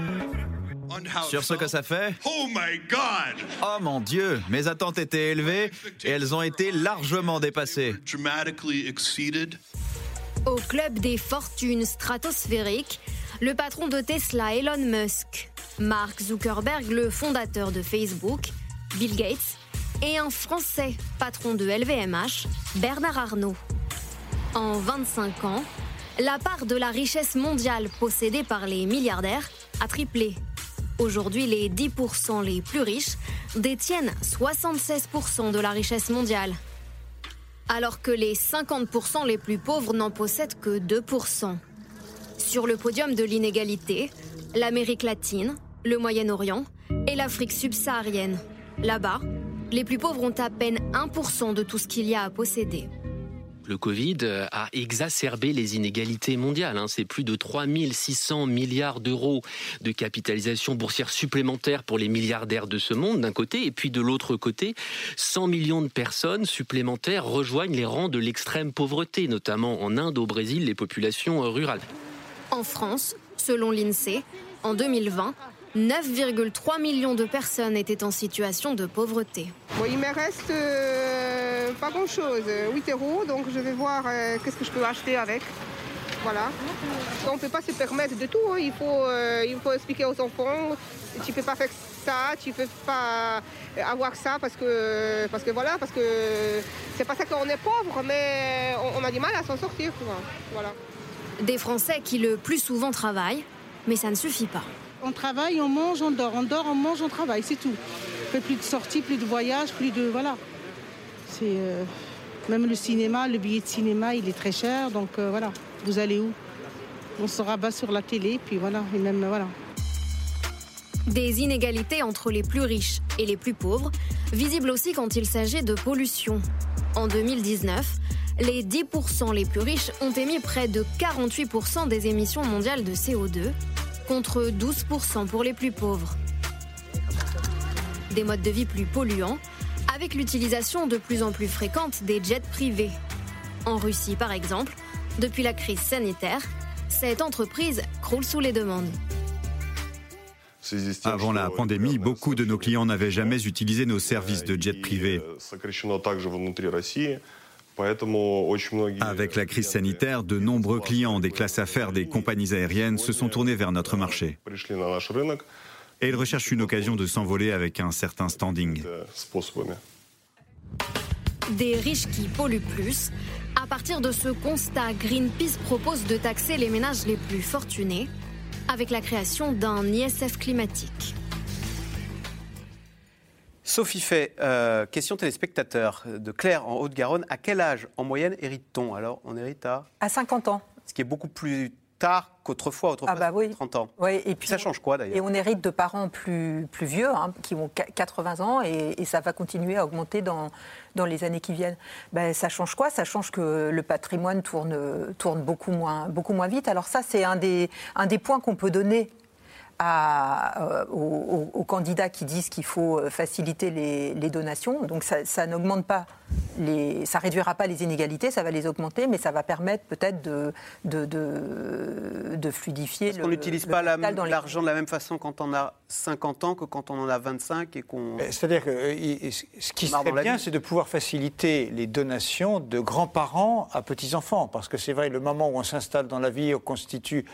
Sur ce que ça fait? Oh my God Oh mon Dieu, mes attentes étaient élevées et elles ont été largement dépassées. Au club des fortunes stratosphériques, le patron de Tesla, Elon Musk, Mark Zuckerberg, le fondateur de Facebook, Bill Gates et un Français, patron de LVMH, Bernard Arnault. En 25 ans, la part de la richesse mondiale possédée par les milliardaires a triplé. Aujourd'hui, les 10% les plus riches détiennent 76% de la richesse mondiale, alors que les 50% les plus pauvres n'en possèdent que 2%. Sur le podium de l'inégalité, l'Amérique latine, le Moyen-Orient et l'Afrique subsaharienne. Là-bas, les plus pauvres ont à peine 1% de tout ce qu'il y a à posséder. Le Covid a exacerbé les inégalités mondiales. Hein. C'est plus de 3600 milliards d'euros de capitalisation boursière supplémentaire pour les milliardaires de ce monde d'un côté, et puis de l'autre côté, 100 millions de personnes supplémentaires rejoignent les rangs de l'extrême pauvreté, notamment en Inde, au Brésil, les populations rurales. En France, selon l'INSEE, en 2020, 9,3 millions de personnes étaient en situation de pauvreté. il me reste euh, pas grand-chose, 8 euros, donc je vais voir euh, qu'est-ce que je peux acheter avec. Voilà. On ne peut pas se permettre de tout, hein. il, faut, euh, il faut expliquer aux enfants, tu ne peux pas faire ça, tu ne peux pas avoir ça parce que, parce que voilà, parce que c'est pas ça qu'on est pauvre, mais on, a du mal à s'en sortir. Voilà. Des Français qui le plus souvent travaillent, mais ça ne suffit pas. On travaille, on mange, on dort. On dort, on mange, on travaille, c'est tout. fait plus de sorties, plus de voyages, plus de. Voilà. C'est. Euh, même le cinéma, le billet de cinéma, il est très cher. Donc euh, voilà, vous allez où? On se rabat sur la télé, puis voilà. Et même. Voilà. Des inégalités entre les plus riches et les plus pauvres, visibles aussi quand il s'agit de pollution. En 2019, les 10% les plus riches ont émis près de 48% des émissions mondiales de CO2 contre 12% pour les plus pauvres. Des modes de vie plus polluants, avec l'utilisation de plus en plus fréquente des jets privés. En Russie, par exemple, depuis la crise sanitaire, cette entreprise croule sous les demandes. Avant la pandémie, beaucoup de nos clients n'avaient jamais utilisé nos services de jet privé. Avec la crise sanitaire, de nombreux clients des classes affaires des compagnies aériennes se sont tournés vers notre marché. Et ils recherchent une occasion de s'envoler avec un certain standing. Des riches qui polluent plus. À partir de ce constat, Greenpeace propose de taxer les ménages les plus fortunés avec la création d'un ISF climatique. Sophie Fay, euh, question téléspectateur de Claire en Haute-Garonne. À quel âge en moyenne hérite-t-on? Alors, on hérite à À 50 ans. Ce qui est beaucoup plus tard qu'autrefois, autrefois Ah bah oui. 30 ans. Et puis Ça change quoi d'ailleurs? Et on hérite de parents plus, plus vieux, hein, qui ont qu- 80 ans, et, et ça va continuer à augmenter dans, dans les années qui viennent. Ben, ça change quoi? Ça change que le patrimoine tourne, tourne beaucoup, moins, beaucoup moins vite. Alors ça, c'est un des, un des points qu'on peut donner à, euh, aux, candidats qui disent qu'il faut euh, faciliter les, les donations. Donc ça, ça n'augmente pas, les, ça réduira pas les inégalités, ça va les augmenter, mais ça va permettre peut-être de, de, de, de fluidifier. Parce qu'on le- n'utilise pas la- les- l'argent de la même façon quand on a 50 ans que quand on en a 25 et qu'on... C'est-à-dire que euh, ce qui serait bien, c'est de pouvoir faciliter les donations de grands-parents à petits-enfants. Parce que c'est vrai, le moment où on s'installe dans la vie, on constitue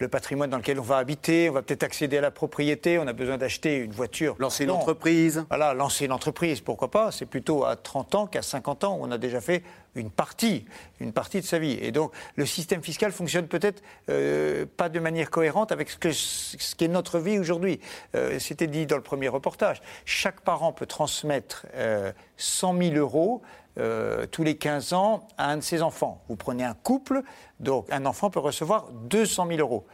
le patrimoine dans lequel on va habiter, on va peut-être accéder à la propriété, on a besoin d'acheter une voiture. Lancer une entreprise. Voilà, lancer une entreprise, pourquoi pas C'est plutôt à 30 ans qu'à 50 ans où on a déjà fait une partie, une partie de sa vie. Et donc, le système fiscal fonctionne peut-être euh, pas de manière cohérente avec ce que ce qu'est notre vie aujourd'hui. Euh, C'était dit dans le premier reportage. Chaque parent peut transmettre euh, 100 000 euros euh, tous les 15 ans à un de ses enfants. Vous prenez un couple, donc un enfant peut recevoir 200 000 euros.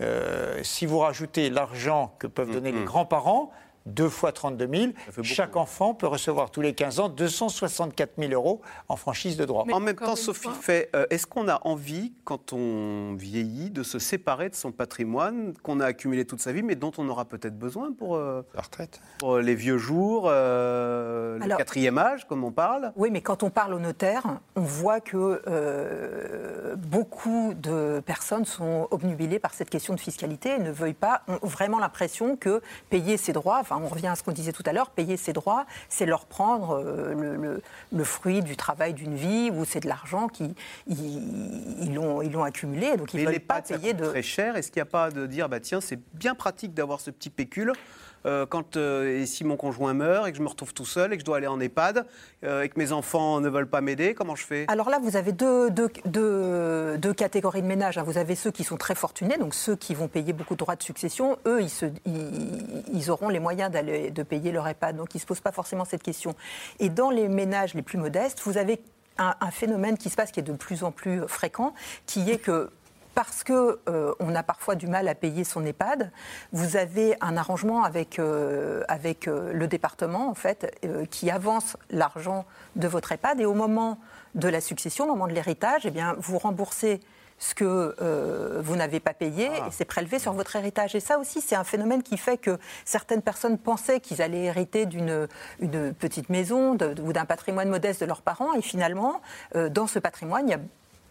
Euh, si vous rajoutez l'argent que peuvent donner les grands-parents, deux fois 32 000, chaque enfant peut recevoir tous les 15 ans 264 000 euros en franchise de droit. en même temps, Sophie fait, euh, est-ce qu'on a envie, quand on vieillit, de se séparer de son patrimoine qu'on a accumulé toute sa vie, mais dont on aura peut-être besoin pour, euh, la retraite, pour les vieux jours, euh, le Alors- quatrième âge, comme on parle? Oui, mais quand on parle au notaire, on voit que euh, beaucoup de personnes sont obnubilées par cette question de fiscalité et ne veulent pas, ont vraiment l'impression que payer ses droits, enfin on revient à ce qu'on disait tout à l'heure, payer ses droits, c'est leur prendre euh, le, le- le fruit du travail d'une vie ou c'est de l'argent qu'ils ils, accumulé, donc ils ne Mais les veulent pas pâtes, ça payer coûte de... très cher. Est-ce qu'il n'y a pas de dire, bah, tiens, c'est bien pratique d'avoir ce petit pécule euh, quand, euh, et si mon conjoint meurt et que je me retrouve tout seul et que je dois aller en EHPAD euh, et que mes enfants ne veulent pas m'aider, comment je fais? Alors là, vous avez deux, deux- deux- deux catégories de ménages. hein. Vous avez ceux qui sont très fortunés, donc ceux qui vont payer beaucoup de droits de succession. Eux, ils, se- ils- ils auront les moyens d'aller- de payer leur EHPAD, donc ils ne se posent pas forcément cette question. Et dans les ménages les plus modestes, vous avez un, phénomène qui se passe qui est de plus en plus fréquent, qui est que parce que euh, on a parfois du mal à payer son EHPAD, vous avez un arrangement avec, euh, avec euh, le département en fait euh, qui avance l'argent de votre EHPAD et au moment de la succession, au moment de l'héritage, eh vous remboursez ce que euh, vous n'avez pas payé et c'est prélevé sur votre héritage. Et ça aussi, c'est un phénomène qui fait que certaines personnes pensaient qu'ils allaient hériter d'une une petite maison de- ou d'un patrimoine modeste de leurs parents et finalement, euh, dans ce patrimoine, il y a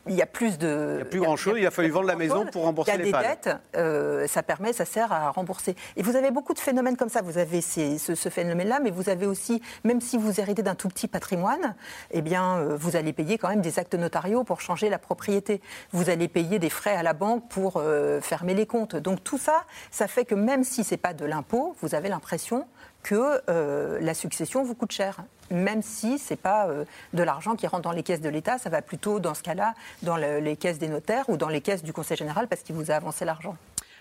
il y a plus de. Il n'y a plus grand-chose, il a fallu vendre la maison pour rembourser Il y a des dettes, euh, ça permet, ça sert à rembourser. Et vous avez beaucoup de phénomènes comme ça. Vous avez ces- ce, ce phénomène-là, mais vous avez aussi, même si vous héritez d'un tout petit patrimoine, eh bien, euh, vous allez payer quand même des actes notariaux pour changer la propriété. Vous allez payer des frais à la banque pour euh, fermer les comptes. Donc tout ça, ça fait que même si c'est pas de l'impôt, vous avez l'impression que euh, la succession vous coûte cher, même si c'est pas euh, de l'argent qui rentre dans les caisses de l'État, ça va plutôt dans ce cas-là dans le- les caisses des notaires ou dans les caisses du Conseil général parce qu'il vous a avancé l'argent.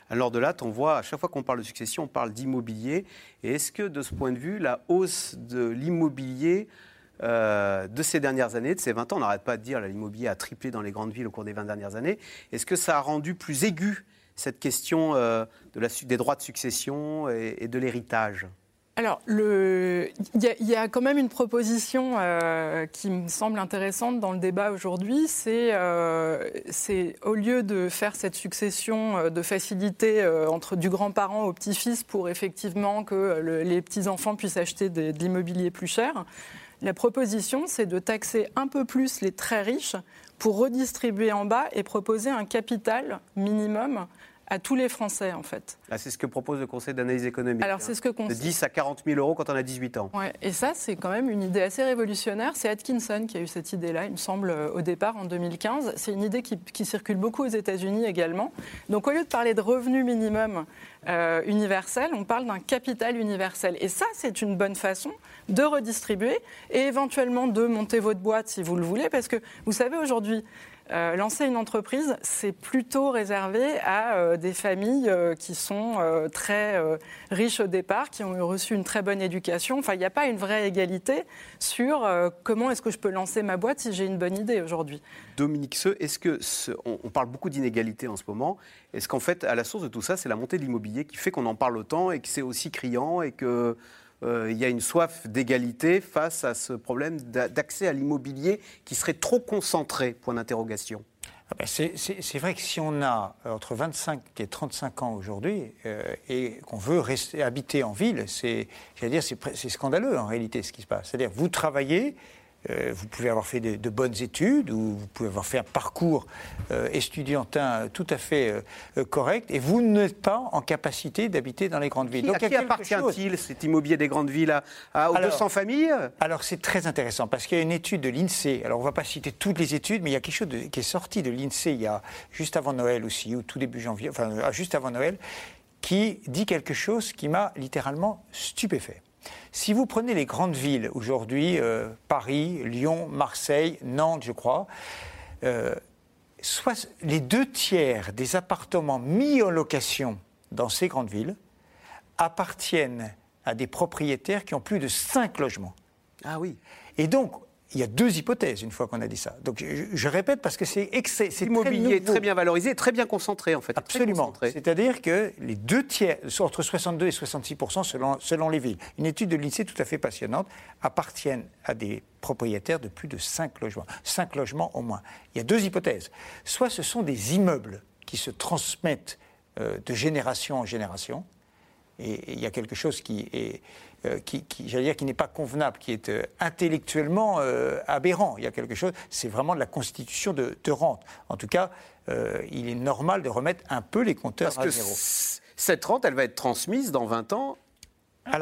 Alors de là, on voit, à chaque fois qu'on parle de succession, on parle d'immobilier. Et est-ce que, de ce point de vue, la hausse de l'immobilier euh, de ces dernières années, de ces 20 ans, on n'arrête pas de dire que l'immobilier a triplé dans les grandes villes au cours des 20 dernières années, est-ce que ça a rendu plus aiguë cette question des droits de succession et de l'héritage? Alors, il y, a quand même une proposition euh, qui me semble intéressante dans le débat aujourd'hui. C'est, euh, au lieu de faire cette succession euh, de facilité entre du grand-parent au petit-fils pour effectivement que les petits-enfants puissent acheter de l'immobilier plus cher, la proposition, c'est de taxer un peu plus les très riches pour redistribuer en bas et proposer un capital minimum à tous les Français, en fait. Ah, c'est ce que propose le Conseil d'analyse économique. Alors, c'est ce que hein. De 10 à 40 000 euros quand on a 18 ans. Ouais, et ça, c'est quand même une idée assez révolutionnaire. C'est Atkinson qui a eu cette idée-là, il me semble, euh, au départ, en 2015. C'est une idée qui, circule beaucoup aux États-Unis également. Donc, au lieu de parler de revenu minimum euh, universel, on parle d'un capital universel. Et ça, c'est une bonne façon de redistribuer et éventuellement de monter votre boîte si vous le voulez. Parce que, vous savez, aujourd'hui, euh, lancer une entreprise, c'est plutôt réservé à euh, des familles euh, qui sont très riches au départ, qui ont reçu une très bonne éducation. Enfin, il n'y a pas une vraie égalité sur comment est-ce que je peux lancer ma boîte si j'ai une bonne idée aujourd'hui. Dominique Seux, est-ce que on, on, parle beaucoup d'inégalité en ce moment Est-ce qu'en fait, à la source de tout ça, c'est la montée de l'immobilier qui fait qu'on en parle autant et que c'est aussi criant et que il y a une soif d'égalité face à ce problème d'accès à l'immobilier qui serait trop concentré? Point d'interrogation. Ah ben, c'est vrai que si on a euh, entre 25 et 35 ans aujourd'hui euh, et qu'on veut rester habiter en ville, c'est scandaleux en réalité ce qui se passe. C'est-à-dire vous travaillez, euh, vous pouvez avoir fait de, bonnes études ou vous pouvez avoir fait un parcours euh, estudiantin tout à fait euh, correct et vous n'êtes pas en capacité d'habiter dans les grandes villes. Donc, à qui appartient-il cet immobilier des grandes villes à, aux 200 familles? Alors c'est très intéressant parce qu'il y a une étude de l'INSEE. Alors on ne va pas citer toutes les études, mais il y a quelque chose qui est sorti de l'INSEE il y a juste avant Noël aussi, ou tout début janvier, enfin juste avant Noël, qui dit quelque chose qui m'a littéralement stupéfait. Si vous prenez les grandes villes aujourd'hui, euh, Paris, Lyon, Marseille, Nantes, je crois, euh, soit les deux tiers des appartements mis en location dans ces grandes villes appartiennent à des propriétaires qui ont plus de 5 logements. Ah oui. Et donc, il y a deux hypothèses une fois qu'on a dit ça. Donc je, répète parce que c'est immobilier très, très, bien valorisé, très bien concentré en fait. Absolument. C'est-à-dire que les deux tiers, entre 62 et 66 selon, selon les villes, une étude de l'INSEE tout à fait passionnante, appartiennent à des propriétaires de plus de 5 logements. 5 logements au moins. Il y a deux hypothèses. Soit ce sont des immeubles qui se transmettent euh, de génération en génération, et il y a quelque chose qui est euh, qui, j'allais dire, qui n'est pas convenable, qui est euh, intellectuellement euh, aberrant. Il y a quelque chose, c'est vraiment de la constitution de, rente. En tout cas, il est normal de remettre un peu les compteurs Parce à zéro. Cette rente, elle va être transmise dans 20 ans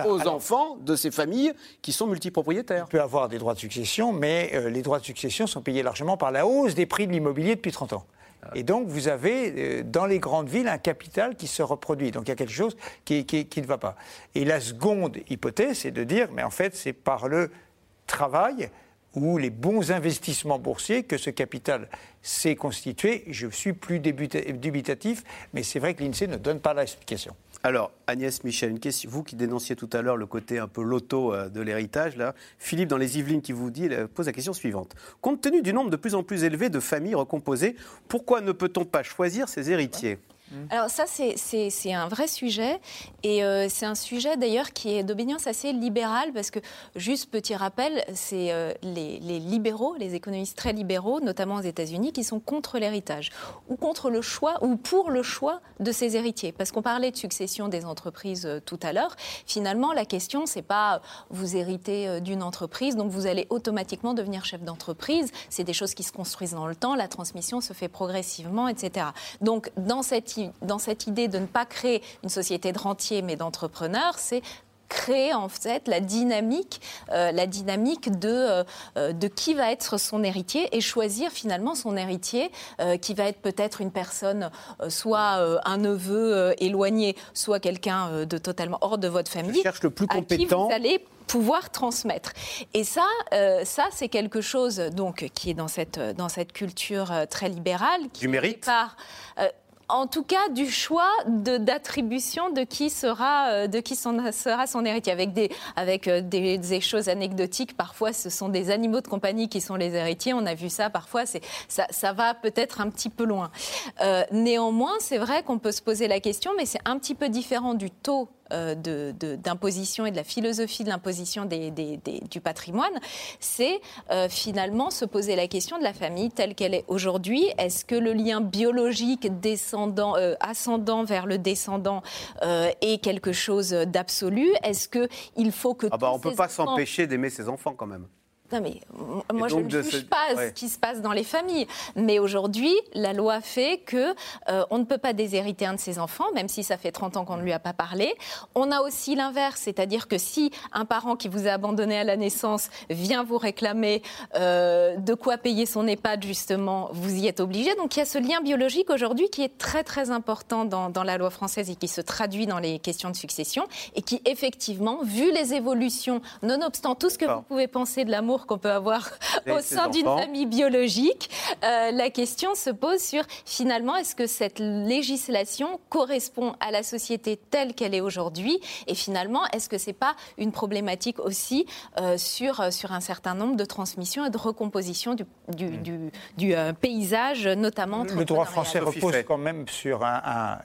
aux enfants de ces familles qui sont multipropriétaires. On peut avoir des droits de succession, mais les droits de succession sont payés largement par la hausse des prix de l'immobilier depuis 30 ans. Et donc, vous avez euh, dans les grandes villes un capital qui se reproduit. Donc, il y a quelque chose qui, ne va pas. Et la seconde hypothèse, c'est de dire, mais en fait, c'est par le travail ou les bons investissements boursiers que ce capital s'est constitué. Je suis plus dubitatif, mais c'est vrai que l'INSEE ne donne pas l'explication. Alors, Agnès Michel, vous qui dénonciez tout à l'heure le côté un peu loto euh, de l'héritage, là, Philippe dans les Yvelines qui vous dit, pose la question suivante. Compte tenu du nombre de plus en plus élevé de familles recomposées, pourquoi ne peut-on pas choisir ses héritiers? Alors ça, c'est un vrai sujet. Et euh, c'est un sujet d'ailleurs qui est d'obédience assez libérale, parce que, juste petit rappel, c'est euh, les, libéraux, les économistes très libéraux, notamment aux États-Unis, qui sont contre l'héritage, ou contre le choix, ou pour le choix de ses héritiers. Parce qu'on parlait de succession des entreprises euh, tout à l'heure. Finalement, la question, c'est pas vous héritez d'une entreprise, donc vous allez automatiquement devenir chef d'entreprise. C'est des choses qui se construisent dans le temps, la transmission se fait progressivement, etc. Donc, dans cette dans cette idée de ne pas créer une société de rentiers mais d'entrepreneurs, c'est créer en fait la dynamique, euh, la dynamique de, euh, euh, de qui va être son héritier et choisir finalement son héritier qui va être peut-être une personne, soit un neveu éloigné, soit quelqu'un de totalement hors de votre famille. Je cherche le plus compétent. À qui vous allez pouvoir transmettre. Et ça, ça c'est quelque chose donc qui est dans cette dans cette culture très libérale qui du mérite. En tout cas du choix d'attribution de, qui sera euh, de qui sera son héritier. Avec des avec euh, des, choses anecdotiques parfois ce sont des animaux de compagnie qui sont les héritiers. On a vu ça parfois c'est ça, ça va peut-être un petit peu loin. Euh, néanmoins c'est vrai qu'on peut se poser la question mais c'est un petit peu différent du taux d'imposition et de la philosophie de l'imposition du patrimoine, c'est finalement se poser la question de la famille telle qu'elle est aujourd'hui. Est-ce que le lien biologique descendant, ascendant vers le descendant est quelque chose d'absolu? Est-ce qu'il faut que... Ah bah on ne peut pas s'empêcher d'aimer ses enfants quand même. Non, mais moi, je ne juge pas ce qui se passe dans les familles. Mais aujourd'hui, la loi fait que euh, on ne peut pas déshériter un de ses enfants, même si ça fait 30 ans qu'on ne lui a pas parlé. On a aussi l'inverse, c'est-à-dire que si un parent qui vous a abandonné à la naissance vient vous réclamer euh, de quoi payer son EHPAD, justement, vous y êtes obligé. Donc il y a ce lien biologique aujourd'hui qui est très très important dans, dans la loi française et qui se traduit dans les questions de succession et qui, effectivement, vu les évolutions, nonobstant tout ce que vous pouvez penser de l'amour qu'on peut avoir au sein d'une famille biologique, euh, la question se pose sur finalement est-ce que cette législation correspond à la société telle qu'elle est aujourd'hui? Et finalement est-ce que c'est pas une problématique aussi euh, sur, euh, sur un certain nombre de transmissions et de recomposition du, du, du, paysage, notamment. Le droit français repose quand même sur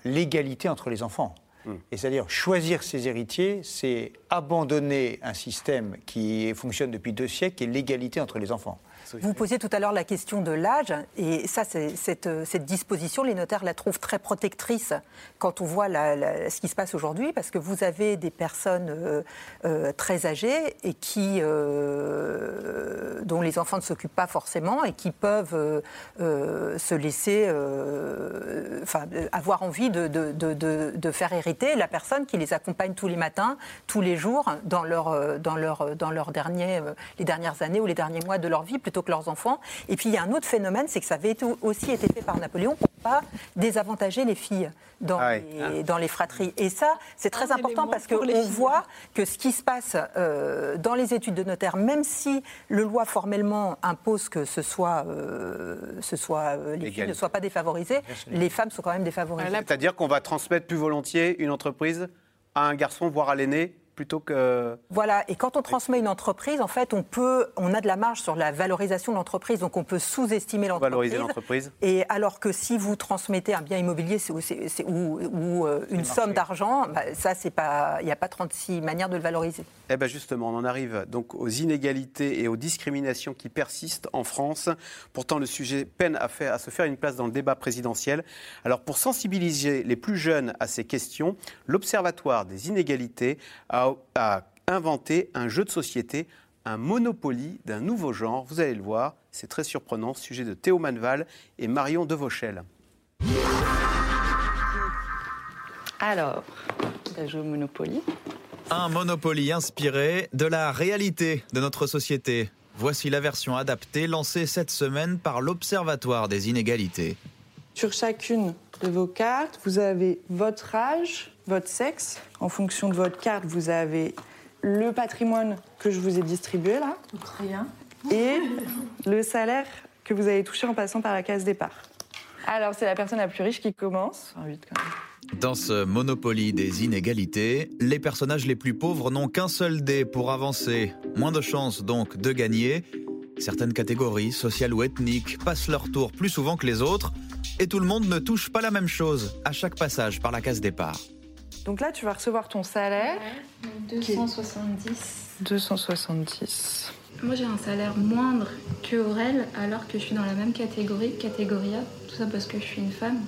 l'égalité entre les enfants. Hmm. Et c'est-à-dire choisir ses héritiers, c'est abandonner un système qui fonctionne depuis deux siècles, qui est l'égalité entre les enfants. Vous posiez tout à l'heure la question de l'âge, et ça, cette, cette, disposition, les notaires la trouvent très protectrice quand on voit ce qui se passe aujourd'hui, parce que vous avez des personnes euh, euh, très âgées et qui, euh, dont les enfants ne s'occupent pas forcément et qui peuvent se laisser, enfin, avoir envie de, faire hériter la personne qui les accompagne tous les matins, tous les jours, dans, leur, dans, les dernières années ou les derniers mois de leur vie, plutôt que leurs enfants. Et puis il y a un autre phénomène, c'est que ça avait aussi été fait par Napoléon pour pas désavantager les filles dans, ah les, dans les fratries. Et ça, c'est très important parce qu'on voit que ce qui se passe euh, dans les études de notaire, même si le loi formellement impose que ce soit, euh, ce soit euh, les filles ne soient pas défavorisées, les femmes sont quand même défavorisées. C'est-à-dire qu'on va transmettre plus volontiers une entreprise à un garçon, voire à l'aîné plutôt que... Voilà, et quand on transmet une entreprise, en fait, on, peut, on a de la marge sur la valorisation de l'entreprise, donc on peut sous-estimer l'entreprise. Valoriser l'entreprise. Et alors que si vous transmettez un bien immobilier ou, ou, euh, une somme d'argent, bah, ça, c'est pas, il n'y a pas 36 manières de le valoriser. Eh bien justement, on en arrive donc aux inégalités et aux discriminations qui persistent en France. Pourtant, le sujet peine à, faire, à se faire une place dans le débat présidentiel. Alors pour sensibiliser les plus jeunes à ces questions, l'Observatoire des inégalités a a, inventé un jeu de société, un Monopoly d'un nouveau genre. Vous allez le voir, c'est très surprenant. Sujet de Théo Manval et Marion Devauchel. Alors, on va jouer au Monopoly? Un Monopoly inspiré de la réalité de notre société. Voici la version adaptée lancée cette semaine par l'Observatoire des inégalités. Sur chacune de vos cartes, vous avez votre âge, votre sexe. En fonction de votre carte, vous avez le patrimoine que je vous ai distribué là. Rien. Et le salaire que vous avez touché en passant par la case départ. Alors, c'est la personne la plus riche qui commence. Dans ce Monopoly des inégalités, les personnages les plus pauvres n'ont qu'un seul dé pour avancer. Moins de chances donc de gagner. Certaines catégories, sociales ou ethniques, passent leur tour plus souvent que les autres et tout le monde ne touche pas la même chose à chaque passage par la case départ. Donc là, tu vas recevoir ton salaire. 270. 270. Moi, j'ai un salaire moindre que Aurel, alors que je suis dans la même catégorie, catégorie A. Tout ça parce que je suis une femme.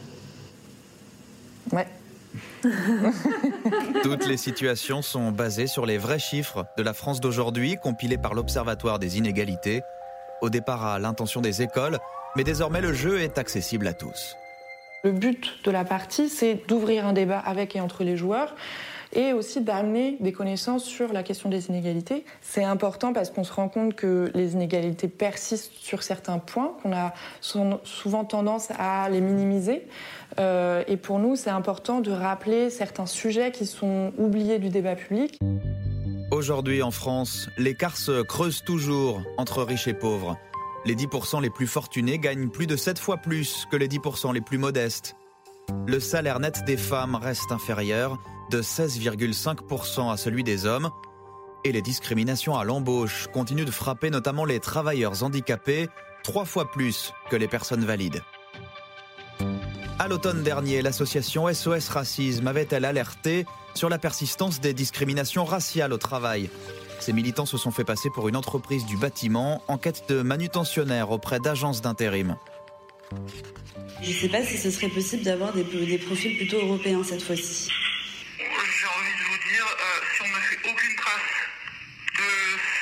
Ouais. Toutes les situations sont basées sur les vrais chiffres de la France d'aujourd'hui, compilés par l'Observatoire des inégalités. Au départ à l'intention des écoles, mais désormais le jeu est accessible à tous. Le but de la partie, c'est d'ouvrir un débat avec et entre les joueurs et aussi d'amener des connaissances sur la question des inégalités. C'est important parce qu'on se rend compte que les inégalités persistent sur certains points, qu'on a souvent tendance à les minimiser. Euh, et pour nous, c'est important de rappeler certains sujets qui sont oubliés du débat public. Aujourd'hui en France, l'écart se creuse toujours entre riches et pauvres. Les 10% les plus fortunés gagnent plus de 7 fois plus que les 10% les plus modestes. Le salaire net des femmes reste inférieur de 16,5% à celui des hommes. Et les discriminations à l'embauche continuent de frapper notamment les travailleurs handicapés trois fois plus que les personnes valides. À l'automne dernier, l'association SOS Racisme avait-elle alerté sur la persistance des discriminations raciales au travail? Ces militants se sont fait passer pour une entreprise du bâtiment en quête de manutentionnaires auprès d'agences d'intérim. Je ne sais pas si ce serait possible d'avoir des, des, profils plutôt européens cette fois-ci. J'ai envie de vous dire, euh, si on ne fait aucune trace de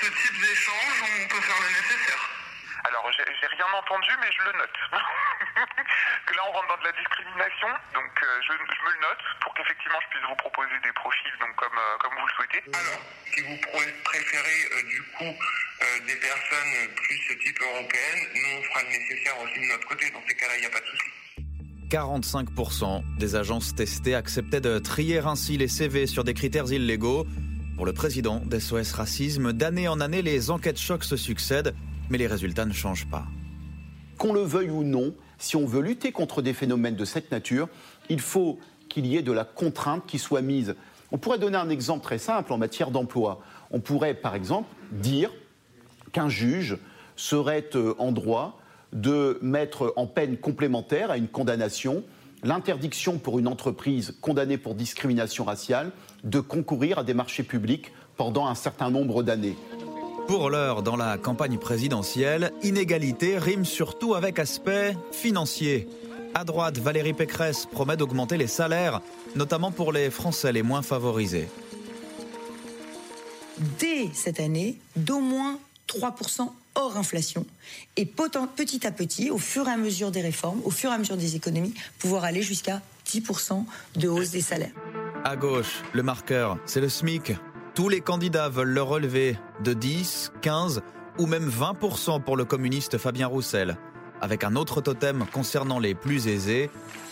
ce type d'échange, on peut faire le nécessaire. Alors, j'ai rien entendu, mais je le note. que là, on rentre dans de la discrimination, donc euh, je, je, me le note pour qu'effectivement je puisse vous proposer des profils donc, comme, euh, comme vous le souhaitez. Alors, si vous préférez euh, du coup des personnes plus type européenne, nous on fera le nécessaire aussi de notre côté. Dans ces cas-là, il n'y a pas de souci. 45% des agences testées acceptaient de trier ainsi les CV sur des critères illégaux. Pour le président d'SOS Racisme, d'année en année, les enquêtes chocs se succèdent, mais les résultats ne changent pas. Qu'on le veuille ou non, si on veut lutter contre des phénomènes de cette nature, il faut qu'il y ait de la contrainte qui soit mise. On pourrait donner un exemple très simple en matière d'emploi. On pourrait, par exemple, dire qu'un juge serait euh, en droit de mettre en peine complémentaire à une condamnation l'interdiction pour une entreprise condamnée pour discrimination raciale de concourir à des marchés publics pendant un certain nombre d'années. Pour l'heure, dans la campagne présidentielle, inégalité rime surtout avec aspect financier. À droite, Valérie Pécresse promet d'augmenter les salaires, notamment pour les Français les moins favorisés. Dès cette année, d'au moins 3% hors inflation. Et petit à petit, au fur et à mesure des réformes, au fur et à mesure des économies, pouvoir aller jusqu'à 10% de hausse des salaires. À gauche, le marqueur, c'est le SMIC. Tous les candidats veulent le relever de 10, 15 ou même 20% pour le communiste Fabien Roussel, avec un autre totem concernant les plus aisés,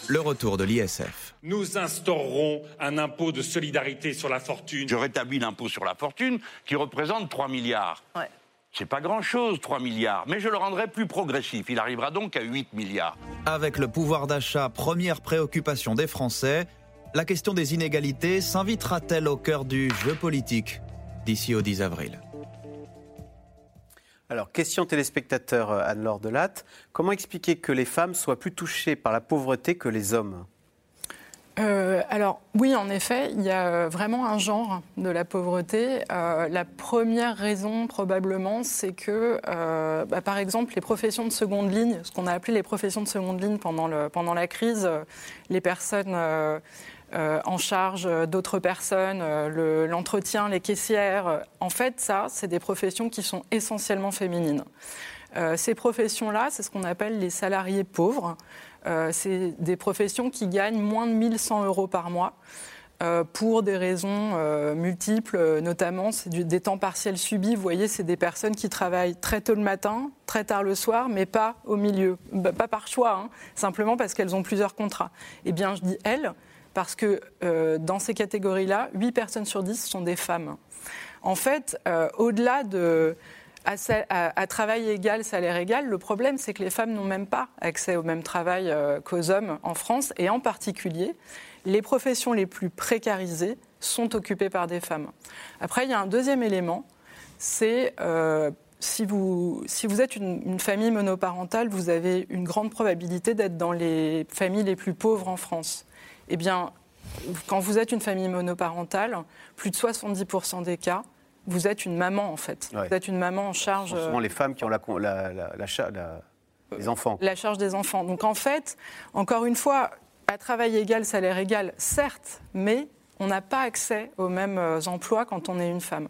le retour de l'ISF. Nous instaurerons un impôt de solidarité sur la fortune. Je rétablis l'impôt sur la fortune qui représente 3 milliards. Ouais. C'est pas grand-chose, 3 milliards, mais je le rendrai plus progressif. Il arrivera donc à 8 milliards. Avec le pouvoir d'achat, première préoccupation des Français, la question des inégalités s'invitera-t-elle au cœur du jeu politique d'ici au 10 avril? Alors, question téléspectateur euh, Anne-Laure Delatte. Comment expliquer que les femmes soient plus touchées par la pauvreté que les hommes? Euh, alors oui, en effet, il y a euh, vraiment un genre de la pauvreté. la première raison, probablement, c'est que, bah, par exemple, les professions de seconde ligne, ce qu'on a appelé les professions de seconde ligne pendant, le, pendant la crise, les personnes euh, en charge d'autres personnes, euh, l'entretien, les caissières. En fait, ça, c'est des professions qui sont essentiellement féminines. Euh, ces professions-là, c'est ce qu'on appelle les salariés pauvres. c'est des professions qui gagnent moins de 1100 euros par mois. pour des raisons multiples, notamment c'est des temps partiels subis. Vous voyez, c'est des personnes qui travaillent très tôt le matin, très tard le soir, mais pas au milieu, bah, pas par choix, hein, simplement parce qu'elles ont plusieurs contrats. Eh bien, je dis elles, parce que euh, dans ces catégories-là, 8 personnes sur 10 sont des femmes. En fait, euh, au-delà de travail égal, salaire égal, le problème, c'est que les femmes n'ont même pas accès au même travail euh, qu'aux hommes en France, et en particulier, les professions les plus précarisées sont occupées par des femmes. Après, il y a un deuxième élément, c'est si vous, êtes une, famille monoparentale, vous avez une grande probabilité d'être dans les familles les plus pauvres en France eh bien, quand vous êtes une famille monoparentale, plus de 70% des cas, vous êtes une maman en fait. Vous êtes une maman en charge. Ce sont souvent les femmes qui ont la, la, la, les enfants. La charge des enfants. Donc en fait, encore une fois, à travail égal, salaire égal, certes, mais on n'a pas accès aux mêmes euh, emplois quand on est une femme.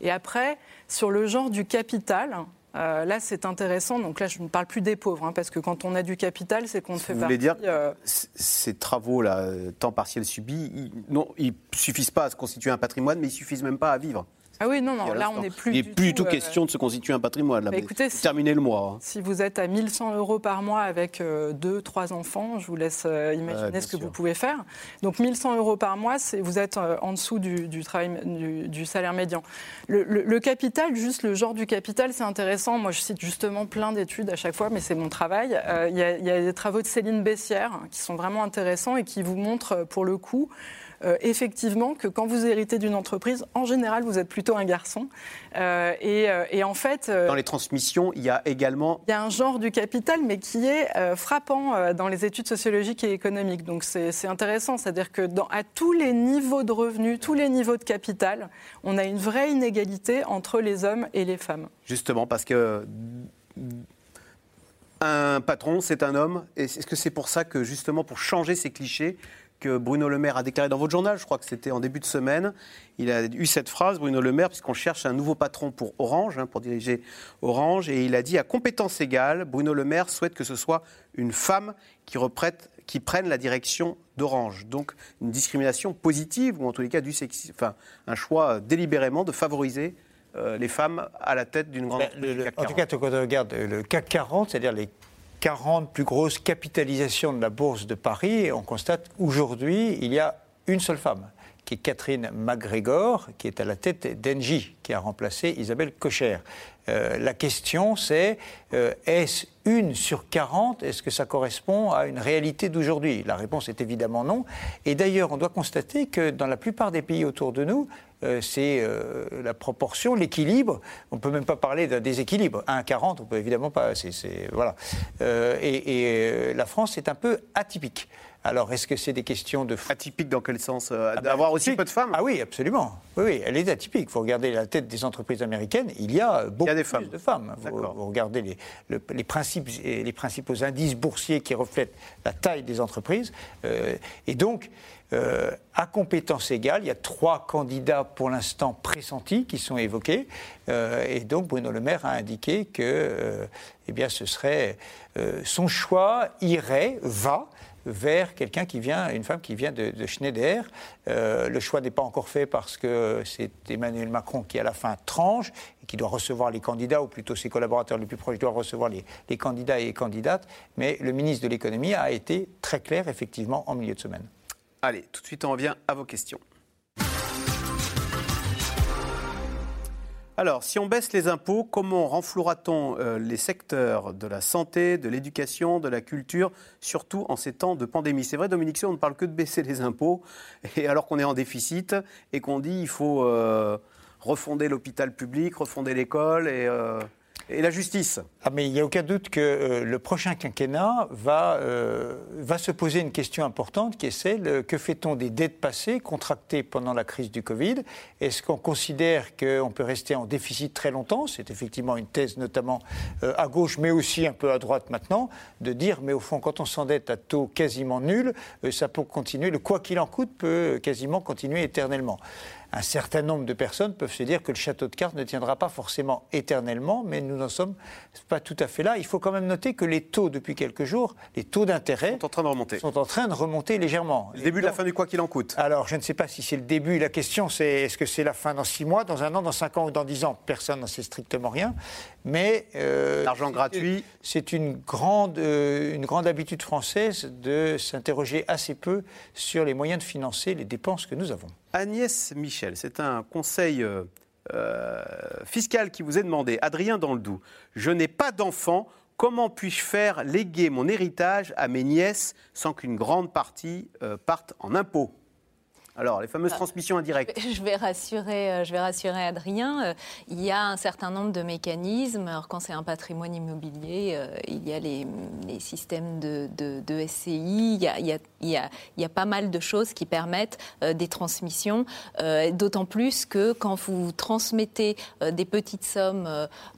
Et après, sur le genre du capital, euh, là, c'est intéressant. Donc là, je ne parle plus des pauvres, hein, parce que quand on a du capital, c'est qu'on fait Vous voulez dire, euh, ces travaux-là, temps partiel subi, ils, ne suffisent pas à se constituer un patrimoine, mais ils suffisent même pas à vivre. Ah oui, non, non, là on n'est plus. Il n'est plus du tout, question de se constituer un patrimoine. Là, bah, écoutez, terminer le mois. Hein. Si vous êtes à 1100 euros par mois avec euh, deux, trois enfants, je vous laisse euh, imaginer ce que vous pouvez faire. Donc 1100 euros par mois, vous êtes euh, en dessous du, travail, du, salaire médian. Le, capital, juste le genre du capital, c'est intéressant. Moi, je cite justement plein d'études à chaque fois, mais c'est mon travail. Il y, a des travaux de Céline Bessière qui sont vraiment intéressants et qui vous montrent, pour le coup, euh, effectivement que quand vous héritez d'une entreprise, en général, vous êtes plutôt un garçon. Euh, et, euh, et en fait, Dans les transmissions, il y a également il y a un genre du capital, mais qui est frappant dans les études sociologiques et économiques. Donc c'est c'est intéressant, c'est-à-dire que dans, à tous les niveaux de revenus, tous les niveaux de capital, on a une vraie inégalité entre les hommes et les femmes. Justement, parce que un patron, c'est un homme. Et est-ce que c'est pour ça que, justement, pour changer ces clichés, que Bruno Le Maire a déclaré dans votre journal, je crois que c'était en début de semaine, il a eu cette phrase, Bruno Le Maire, puisqu'on cherche un nouveau patron pour Orange, hein, pour diriger Orange, et il a dit à compétence égale, Bruno Le Maire souhaite que ce soit une femme qui, reprête, qui prenne la direction d'Orange. Donc une discrimination positive, ou en tous les cas du sexisme, enfin un choix délibérément de favoriser euh, les femmes à la tête d'une grande Ben, le- le- en tout cas, quand on regarde le CAC 40, c'est-à-dire les 40 plus grosses capitalisations de la bourse de Paris, on constate qu'aujourd'hui, il y a une seule femme, qui est Catherine McGregor, qui est à la tête d'Engie, qui a remplacé Isabelle Cocher. Euh, la question, c'est euh, est-ce une sur 40 Est-ce que ça correspond à une réalité d'aujourd'hui? La réponse est évidemment non. Et d'ailleurs, on doit constater que dans la plupart des pays autour de nous, euh, c'est euh, la proportion, l'équilibre. On ne peut même pas parler d'un déséquilibre. 1 à 40, on peut évidemment pas. voilà. Euh, et la France est un peu atypique. Alors, est-ce que c'est des questions de... Atypique dans quel sens Euh, Ah ben, D'avoir aussi peu de femmes Ah oui, absolument. Oui, oui, elle est atypique. Il faut regarder la tête des entreprises américaines. Il y a beaucoup des plus femmes. de femmes. Vous, vous regardez les, le- les, principes, et les principaux indices boursiers qui reflètent la taille des entreprises. Euh, et donc, euh, à compétence égale, il y a trois candidats pour l'instant pressentis qui sont évoqués. Euh, et donc, Bruno Le Maire a indiqué que euh, eh bien, ce serait euh, son choix irait, va vers quelqu'un qui vient, une femme qui vient de, de Schneider. Euh, le choix n'est pas encore fait parce que c'est Emmanuel Macron qui, à la fin, tranche et qui doit recevoir les candidats, ou plutôt ses collaborateurs les plus proches doivent recevoir les candidats et les candidates. Mais le ministre de l'économie a été très clair, effectivement, en milieu de semaine. Allez, tout de suite, on revient à vos questions. Alors, si on baisse les impôts, comment renflouera-t-on euh, les secteurs de la santé, de l'éducation, de la culture, surtout en ces temps de pandémie? C'est vrai, Dominique, on ne parle que de baisser les impôts, et alors qu'on est en déficit et qu'on dit il faut euh, refonder l'hôpital public, refonder l'école et, euh, et la justice. Ah, mais il n'y a aucun doute que euh, le prochain quinquennat va, euh, va se poser une question importante qui est celle euh, que fait-on des dettes passées contractées pendant la crise du Covid? Est-ce qu'on considère qu'on peut rester en déficit très longtemps? C'est effectivement une thèse, notamment à gauche, mais aussi un peu à droite maintenant, de dire mais au fond, quand on s'endette à taux quasiment nul, ça peut continuer, le quoi qu'il en coûte peut quasiment continuer éternellement un certain nombre de personnes peuvent se dire que le château de cartes ne tiendra pas forcément éternellement, mais nous n'en sommes pas tout à fait là. Il faut quand même noter que les taux, depuis quelques jours, les taux d'intérêt sont en train de remonter. Sont en train de remonter légèrement. Le début de la fin du quoi qu'il en coûte. Alors, je ne sais pas si c'est le début. La question, c'est est-ce que c'est la fin dans six mois, dans un an, dans cinq ans ou dans dix ans? Personne n'en sait strictement rien. Mais euh, l'argent gratuit, c'est une grande, euh, une grande habitude française de s'interroger assez peu sur les moyens de financer les dépenses que nous avons. Agnès Michel, c'est un conseil euh, euh, fiscal qui vous est demandé. Adrien dans le Doubs, je n'ai pas d'enfant. Comment puis-je faire léguer mon héritage à mes nièces sans qu'une grande partie euh, parte en impôts? Alors, les fameuses Ah. transmissions indirectes. Je vais rassurer, euh, je vais rassurer Adrien. Euh, Il y a un certain nombre de mécanismes. Alors, quand c'est un patrimoine immobilier, euh, il y a les, les systèmes de, de- de SCI. Il y, a, il, y a, il y a- il y a pas mal de choses qui permettent des transmissions. D'autant plus que quand vous transmettez des petites sommes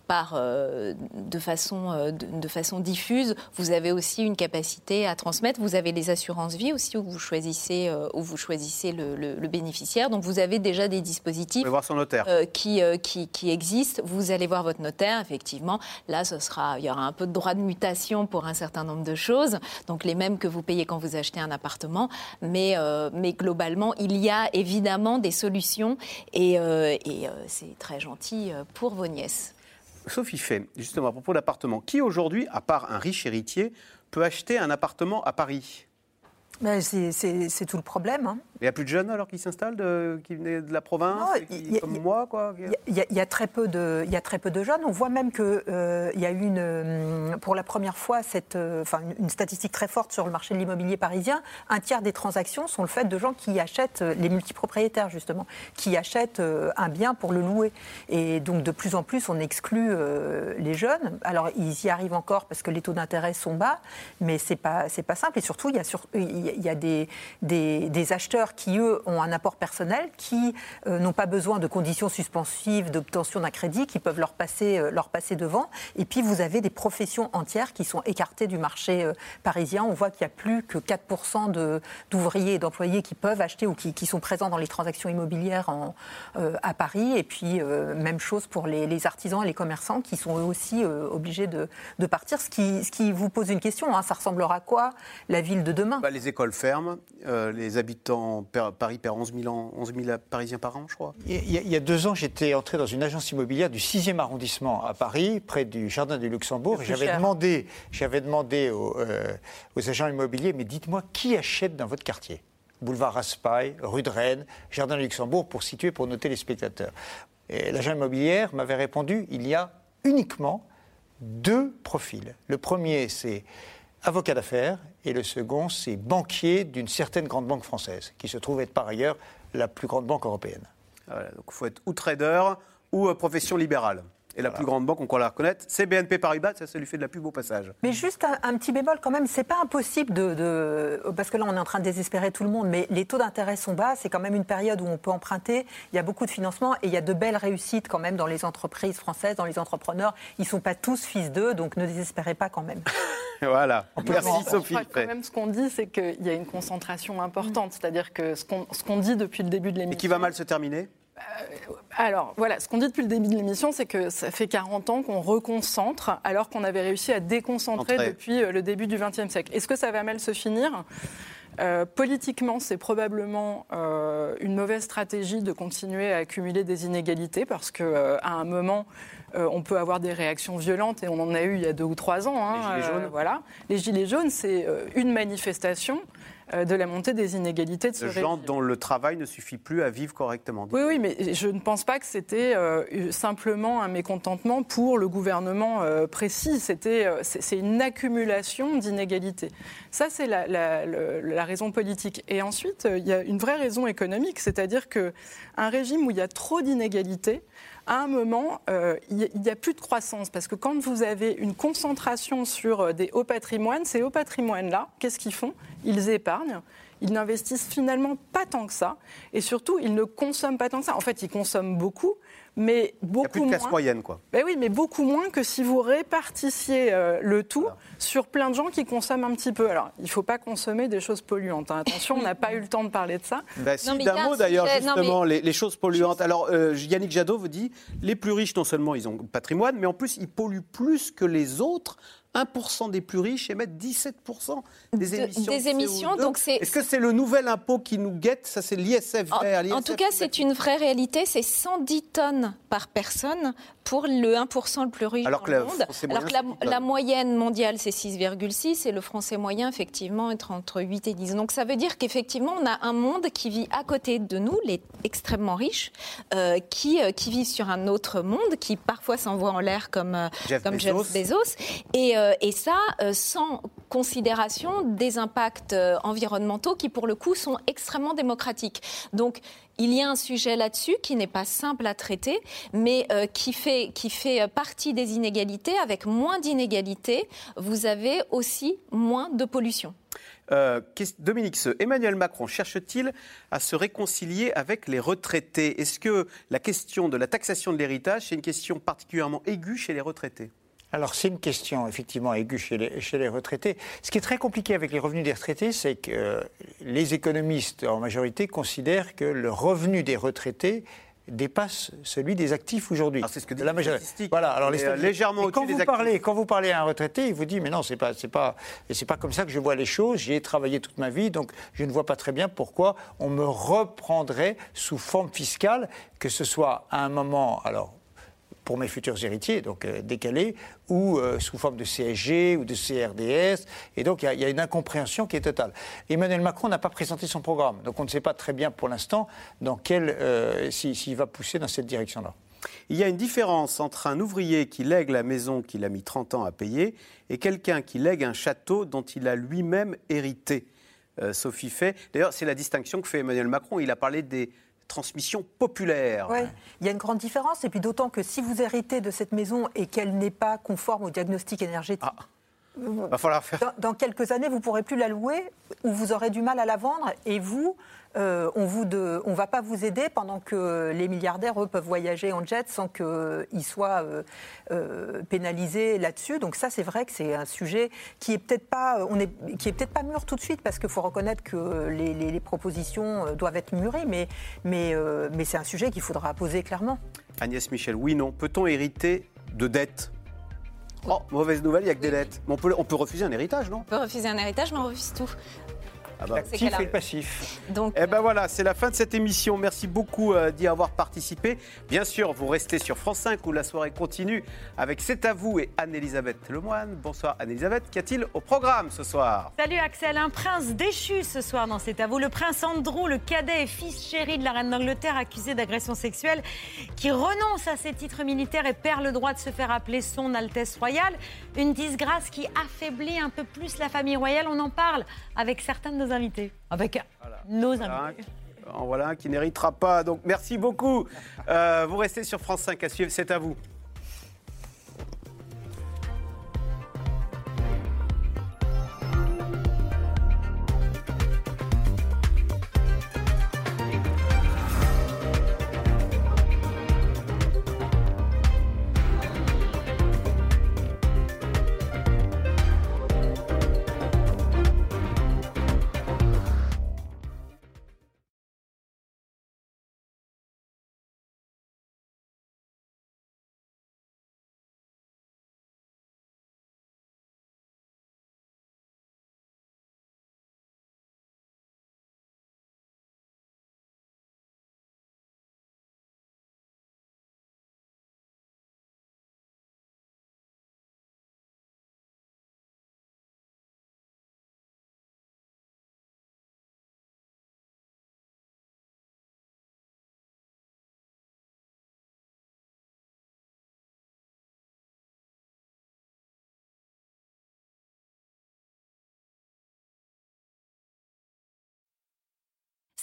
par, euh, de, façon, euh, de, de façon diffuse, vous avez aussi une capacité à transmettre. Vous avez les assurances vie aussi où vous choisissez, euh, où vous choisissez le, le- le bénéficiaire. Donc vous avez déjà des dispositifs Vous pouvez voir son notaire. qui, qui, qui existent. Vous allez voir votre notaire, effectivement. Là, ce sera, il y aura un peu de droit de mutation pour un certain nombre de choses, donc les mêmes que vous payez quand vous achetez un appartement. Mais, mais globalement, il y a évidemment des solutions et, et, c'est très gentil pour vos nièces. Sophie fait, justement, à propos d'appartement. Qui aujourd'hui, à part un riche héritier, peut acheter un appartement à Paris? C'est- tout le problème. hein. Il n'y a plus de jeunes alors qui s'installent, de- qui venaient de la province, Non, qui- a- comme a- moi, quoi. Il y a- y, y très peu de, il y a très peu de jeunes. On voit même qu'il il y a eu une, euh, pour la première fois cette, euh, enfin, une, une statistique très forte sur le marché de l'immobilier parisien. Un tiers des transactions sont le fait de gens qui achètent, euh, les multipropriétaires justement, qui achètent euh, un bien pour le louer. Et donc de plus en plus, on exclut euh, les jeunes. Alors ils y arrivent encore parce que les taux d'intérêt sont bas, mais c'est pas, c'est pas simple. Et surtout, il y a, sur- y il y a des, acheteurs qui eux ont un apport personnel, qui euh, n'ont pas besoin de conditions suspensives d'obtention d'un crédit, qui peuvent leur passer, euh, leur passer devant. Et puis vous avez des professions entières qui sont écartées du marché euh, parisien. On voit qu'il n'y a plus que 4% de- d'ouvriers et d'employés qui peuvent acheter ou qui, sont présents dans les transactions immobilières à Paris. Et puis même chose pour les, artisans et les commerçants qui sont eux aussi obligés de, partir. Ce qui, vous pose une question, hein, ça ressemblera à quoi la ville de demain? Bah, écoles ferment, euh, les habitants, Paris perd 11 000, ans- 11 000 Parisiens par an, je crois. Il y, a, il y a deux ans, j'étais entré dans une agence immobilière du 6e arrondissement à Paris, près du Jardin du Luxembourg. J'avais demandé, j'avais demandé aux, euh, aux agents immobiliers, mais dites-moi qui achète dans votre quartier? Boulevard Raspail, rue de Rennes, Jardin du Luxembourg, pour situer, pour noter les spectateurs. Et L'agent immobilière m'avait répondu, il y a uniquement deux profils. Le premier, c'est avocat d'affaires, et le second, c'est banquier d'une certaine grande banque française, qui se trouve être par ailleurs la plus grande banque européenne. Voilà, donc il faut être ou trader ou euh, profession libérale. Et la plus grande banque, on croit la reconnaître, c'est BNP Paribas, ça, ça lui fait de la pub au passage. Mais juste un, un petit bémol quand même, c'est pas impossible de, de- Parce que là, on est en train de désespérer tout le monde, mais les taux d'intérêt sont bas, c'est quand même une période où on peut emprunter, il y a beaucoup de financement et il y a de belles réussites quand même dans les entreprises françaises, dans les entrepreneurs. Ils sont pas tous fils d'eux, donc ne désespérez pas quand même. Voilà. Merci Non, Sophie. je crois quand même, ce qu'on dit, c'est qu'il y a une concentration importante. C'est-à-dire que ce qu'on ce qu'on dit depuis le début de Et l'émission. qui va mal se terminer? Alors, voilà, ce qu'on dit depuis le début de l'émission, c'est que ça fait 40 ans qu'on reconcentre, alors qu'on avait réussi à déconcentrer Entrer. depuis euh, le début du XXe siècle. Est-ce que ça va mal se finir? Euh, politiquement, c'est probablement euh, une mauvaise stratégie de continuer à accumuler des inégalités parce qu'à un moment, euh, on peut avoir des réactions violentes et on en a eu il y a deux ou trois ans. hein, Les Gilets jaunes. voilà. Les Gilets jaunes, c'est euh, une manifestation euh, de la montée des inégalités de ce gens dont le travail ne suffit plus à vivre correctement. Oui, oui, mais je ne pense pas que c'était euh, simplement un mécontentement pour le gouvernement euh, précis. C'était, euh, c'est une accumulation d'inégalités. Ça, c'est la, la- la raison politique. Et ensuite, euh, il y a une vraie raison économique, c'est-à-dire que un régime où il y a trop d'inégalités, à un moment, euh, il n'y a, plus de croissance. Parce que quand vous avez une concentration sur euh, des hauts patrimoines, ces hauts patrimoines-là, qu'est-ce qu'ils font? Ils épargnent. Ils n'investissent finalement pas tant que ça. Et surtout, ils ne consomment pas tant que ça. En fait, ils consomment beaucoup, mais Il n'y beaucoup a plus de classe moins. moyenne, quoi. Ben oui, mais beaucoup moins que si vous répartissiez euh, le tout sur plein de gens qui consomment un petit peu. Alors, il ne faut pas consommer des choses polluantes. hein. Attention, on n'a pas eu le temps de parler de ça. Bah, si, il d'un un mot d'ailleurs, non, justement, mais- les, les choses polluantes. Alors, euh, Yannick Jadot vous dit les plus riches, non seulement ils ont patrimoine, mais en plus, ils polluent plus que les autres. 1% des plus riches émettent 17% des De- émissions. des de émissions, CO2. donc c'est- Est-ce que c'est le nouvel impôt qui nous guette? Ça, c'est l'ISF En, vert. en l'ISF tout cas, c'est une vraie réalité. C'est 110 tonnes par personne pour le 1% le plus riche Alors dans le monde. Alors que la, c'est 10 tonnes. la moyenne mondiale, c'est 6,6 et le français moyen, effectivement, est entre 8 et 10. Donc ça veut dire qu'effectivement, on a un monde qui vit à côté de nous, les extrêmement riches, euh, qui, euh, qui vivent sur un autre monde, qui parfois s'envoient en l'air comme, euh, Jeff comme Bezos. Jeff Bezos. Et, euh, et ça, sans considération des impacts euh, environnementaux qui, pour le coup, sont extrêmement démocratiques. Donc, il y a un sujet là-dessus qui n'est pas simple à traiter, mais euh, qui, fait, qui fait euh, partie des inégalités. Avec moins d'inégalités, vous avez aussi moins de pollution. Dominique Seux, Emmanuel Macron cherche-t-il à se réconcilier avec les retraités? Est-ce que la question de la taxation de l'héritage, c'est une question particulièrement aiguë chez les retraités? Alors c'est une question effectivement aiguë chez les, chez les retraités. Ce qui est très compliqué avec les revenus des retraités, c'est que euh, les économistes en majorité considèrent que le revenu des retraités dépasse celui des actifs aujourd'hui. c'est ce que la majorité. Voilà. Alors les euh, légèrement au-dessus vous des parlez, quand vous parlez à un retraité, il vous dit mais non, c'est pas, c'est pas, c'est pas comme ça que je vois les choses. J'y ai travaillé toute ma vie, donc je ne vois pas très bien pourquoi on me reprendrait sous forme fiscale, que ce soit à un moment, alors pour mes futurs héritiers, donc euh, décalé, ou euh, sous forme de CSG ou de CRDS. Et donc, il y, a une incompréhension qui est totale. Emmanuel Macron n'a pas présenté son programme. Donc, on ne sait pas très bien pour l'instant dans quel, s'il va pousser dans cette direction-là. Il y a une différence entre un ouvrier qui lègue la maison qu'il a mis 30 ans à payer et quelqu'un qui lègue un château dont il a lui-même hérité. Sophie fait. D'ailleurs, c'est la distinction que fait Emmanuel Macron. Il a parlé des transmission populaire. Oui, il y a une grande différence, et puis d'autant que si vous héritez de cette maison et qu'elle n'est pas conforme au diagnostic énergétique, ah. Va falloir faire. Dans, quelques années, vous ne pourrez plus la louer ou vous aurez du mal à la vendre et vous, euh, on ne va pas vous aider pendant que les milliardaires, eux, peuvent voyager en jet sans qu'ils soient euh, euh, pénalisés là-dessus. Donc ça, c'est vrai que c'est un sujet qui est peut-être pas, on est, qui est peut-être pas mûr tout de suite parce qu'il faut reconnaître que les, les, propositions doivent être mûries, mais, mais, mais c'est un sujet qu'il faudra poser clairement. Agnès Michel, oui, non. Peut-on hériter de dettes? Oh, mauvaise nouvelle, il n'y a que des dettes. on peut, on peut refuser un héritage, non? On peut refuser un héritage, mais on refuse tout. Ah bah. L'actif et le passif. Donc, eh ben voilà, c'est la fin de cette émission. Merci beaucoup euh, d'y avoir participé. Bien sûr, vous restez sur France 5 où la soirée continue avec C'est à vous et Anne-Elisabeth Lemoine. Bonsoir Anne-Elisabeth. Qu'y a-t-il au programme ce soir? Salut Axel, un prince déchu ce soir dans C'est à vous. Le prince Andrew, le cadet et fils chéri de la reine d'Angleterre accusé d'agression sexuelle, qui renonce à ses titres militaires et perd le droit de se faire appeler son Altesse royale. Une disgrâce qui affaiblit un peu plus la famille royale. On en parle avec certains de nos invités, avec nos invités. En voilà un qui n'héritera pas. Donc merci beaucoup. Euh, vous restez sur France 5 à suivre. C'est à vous.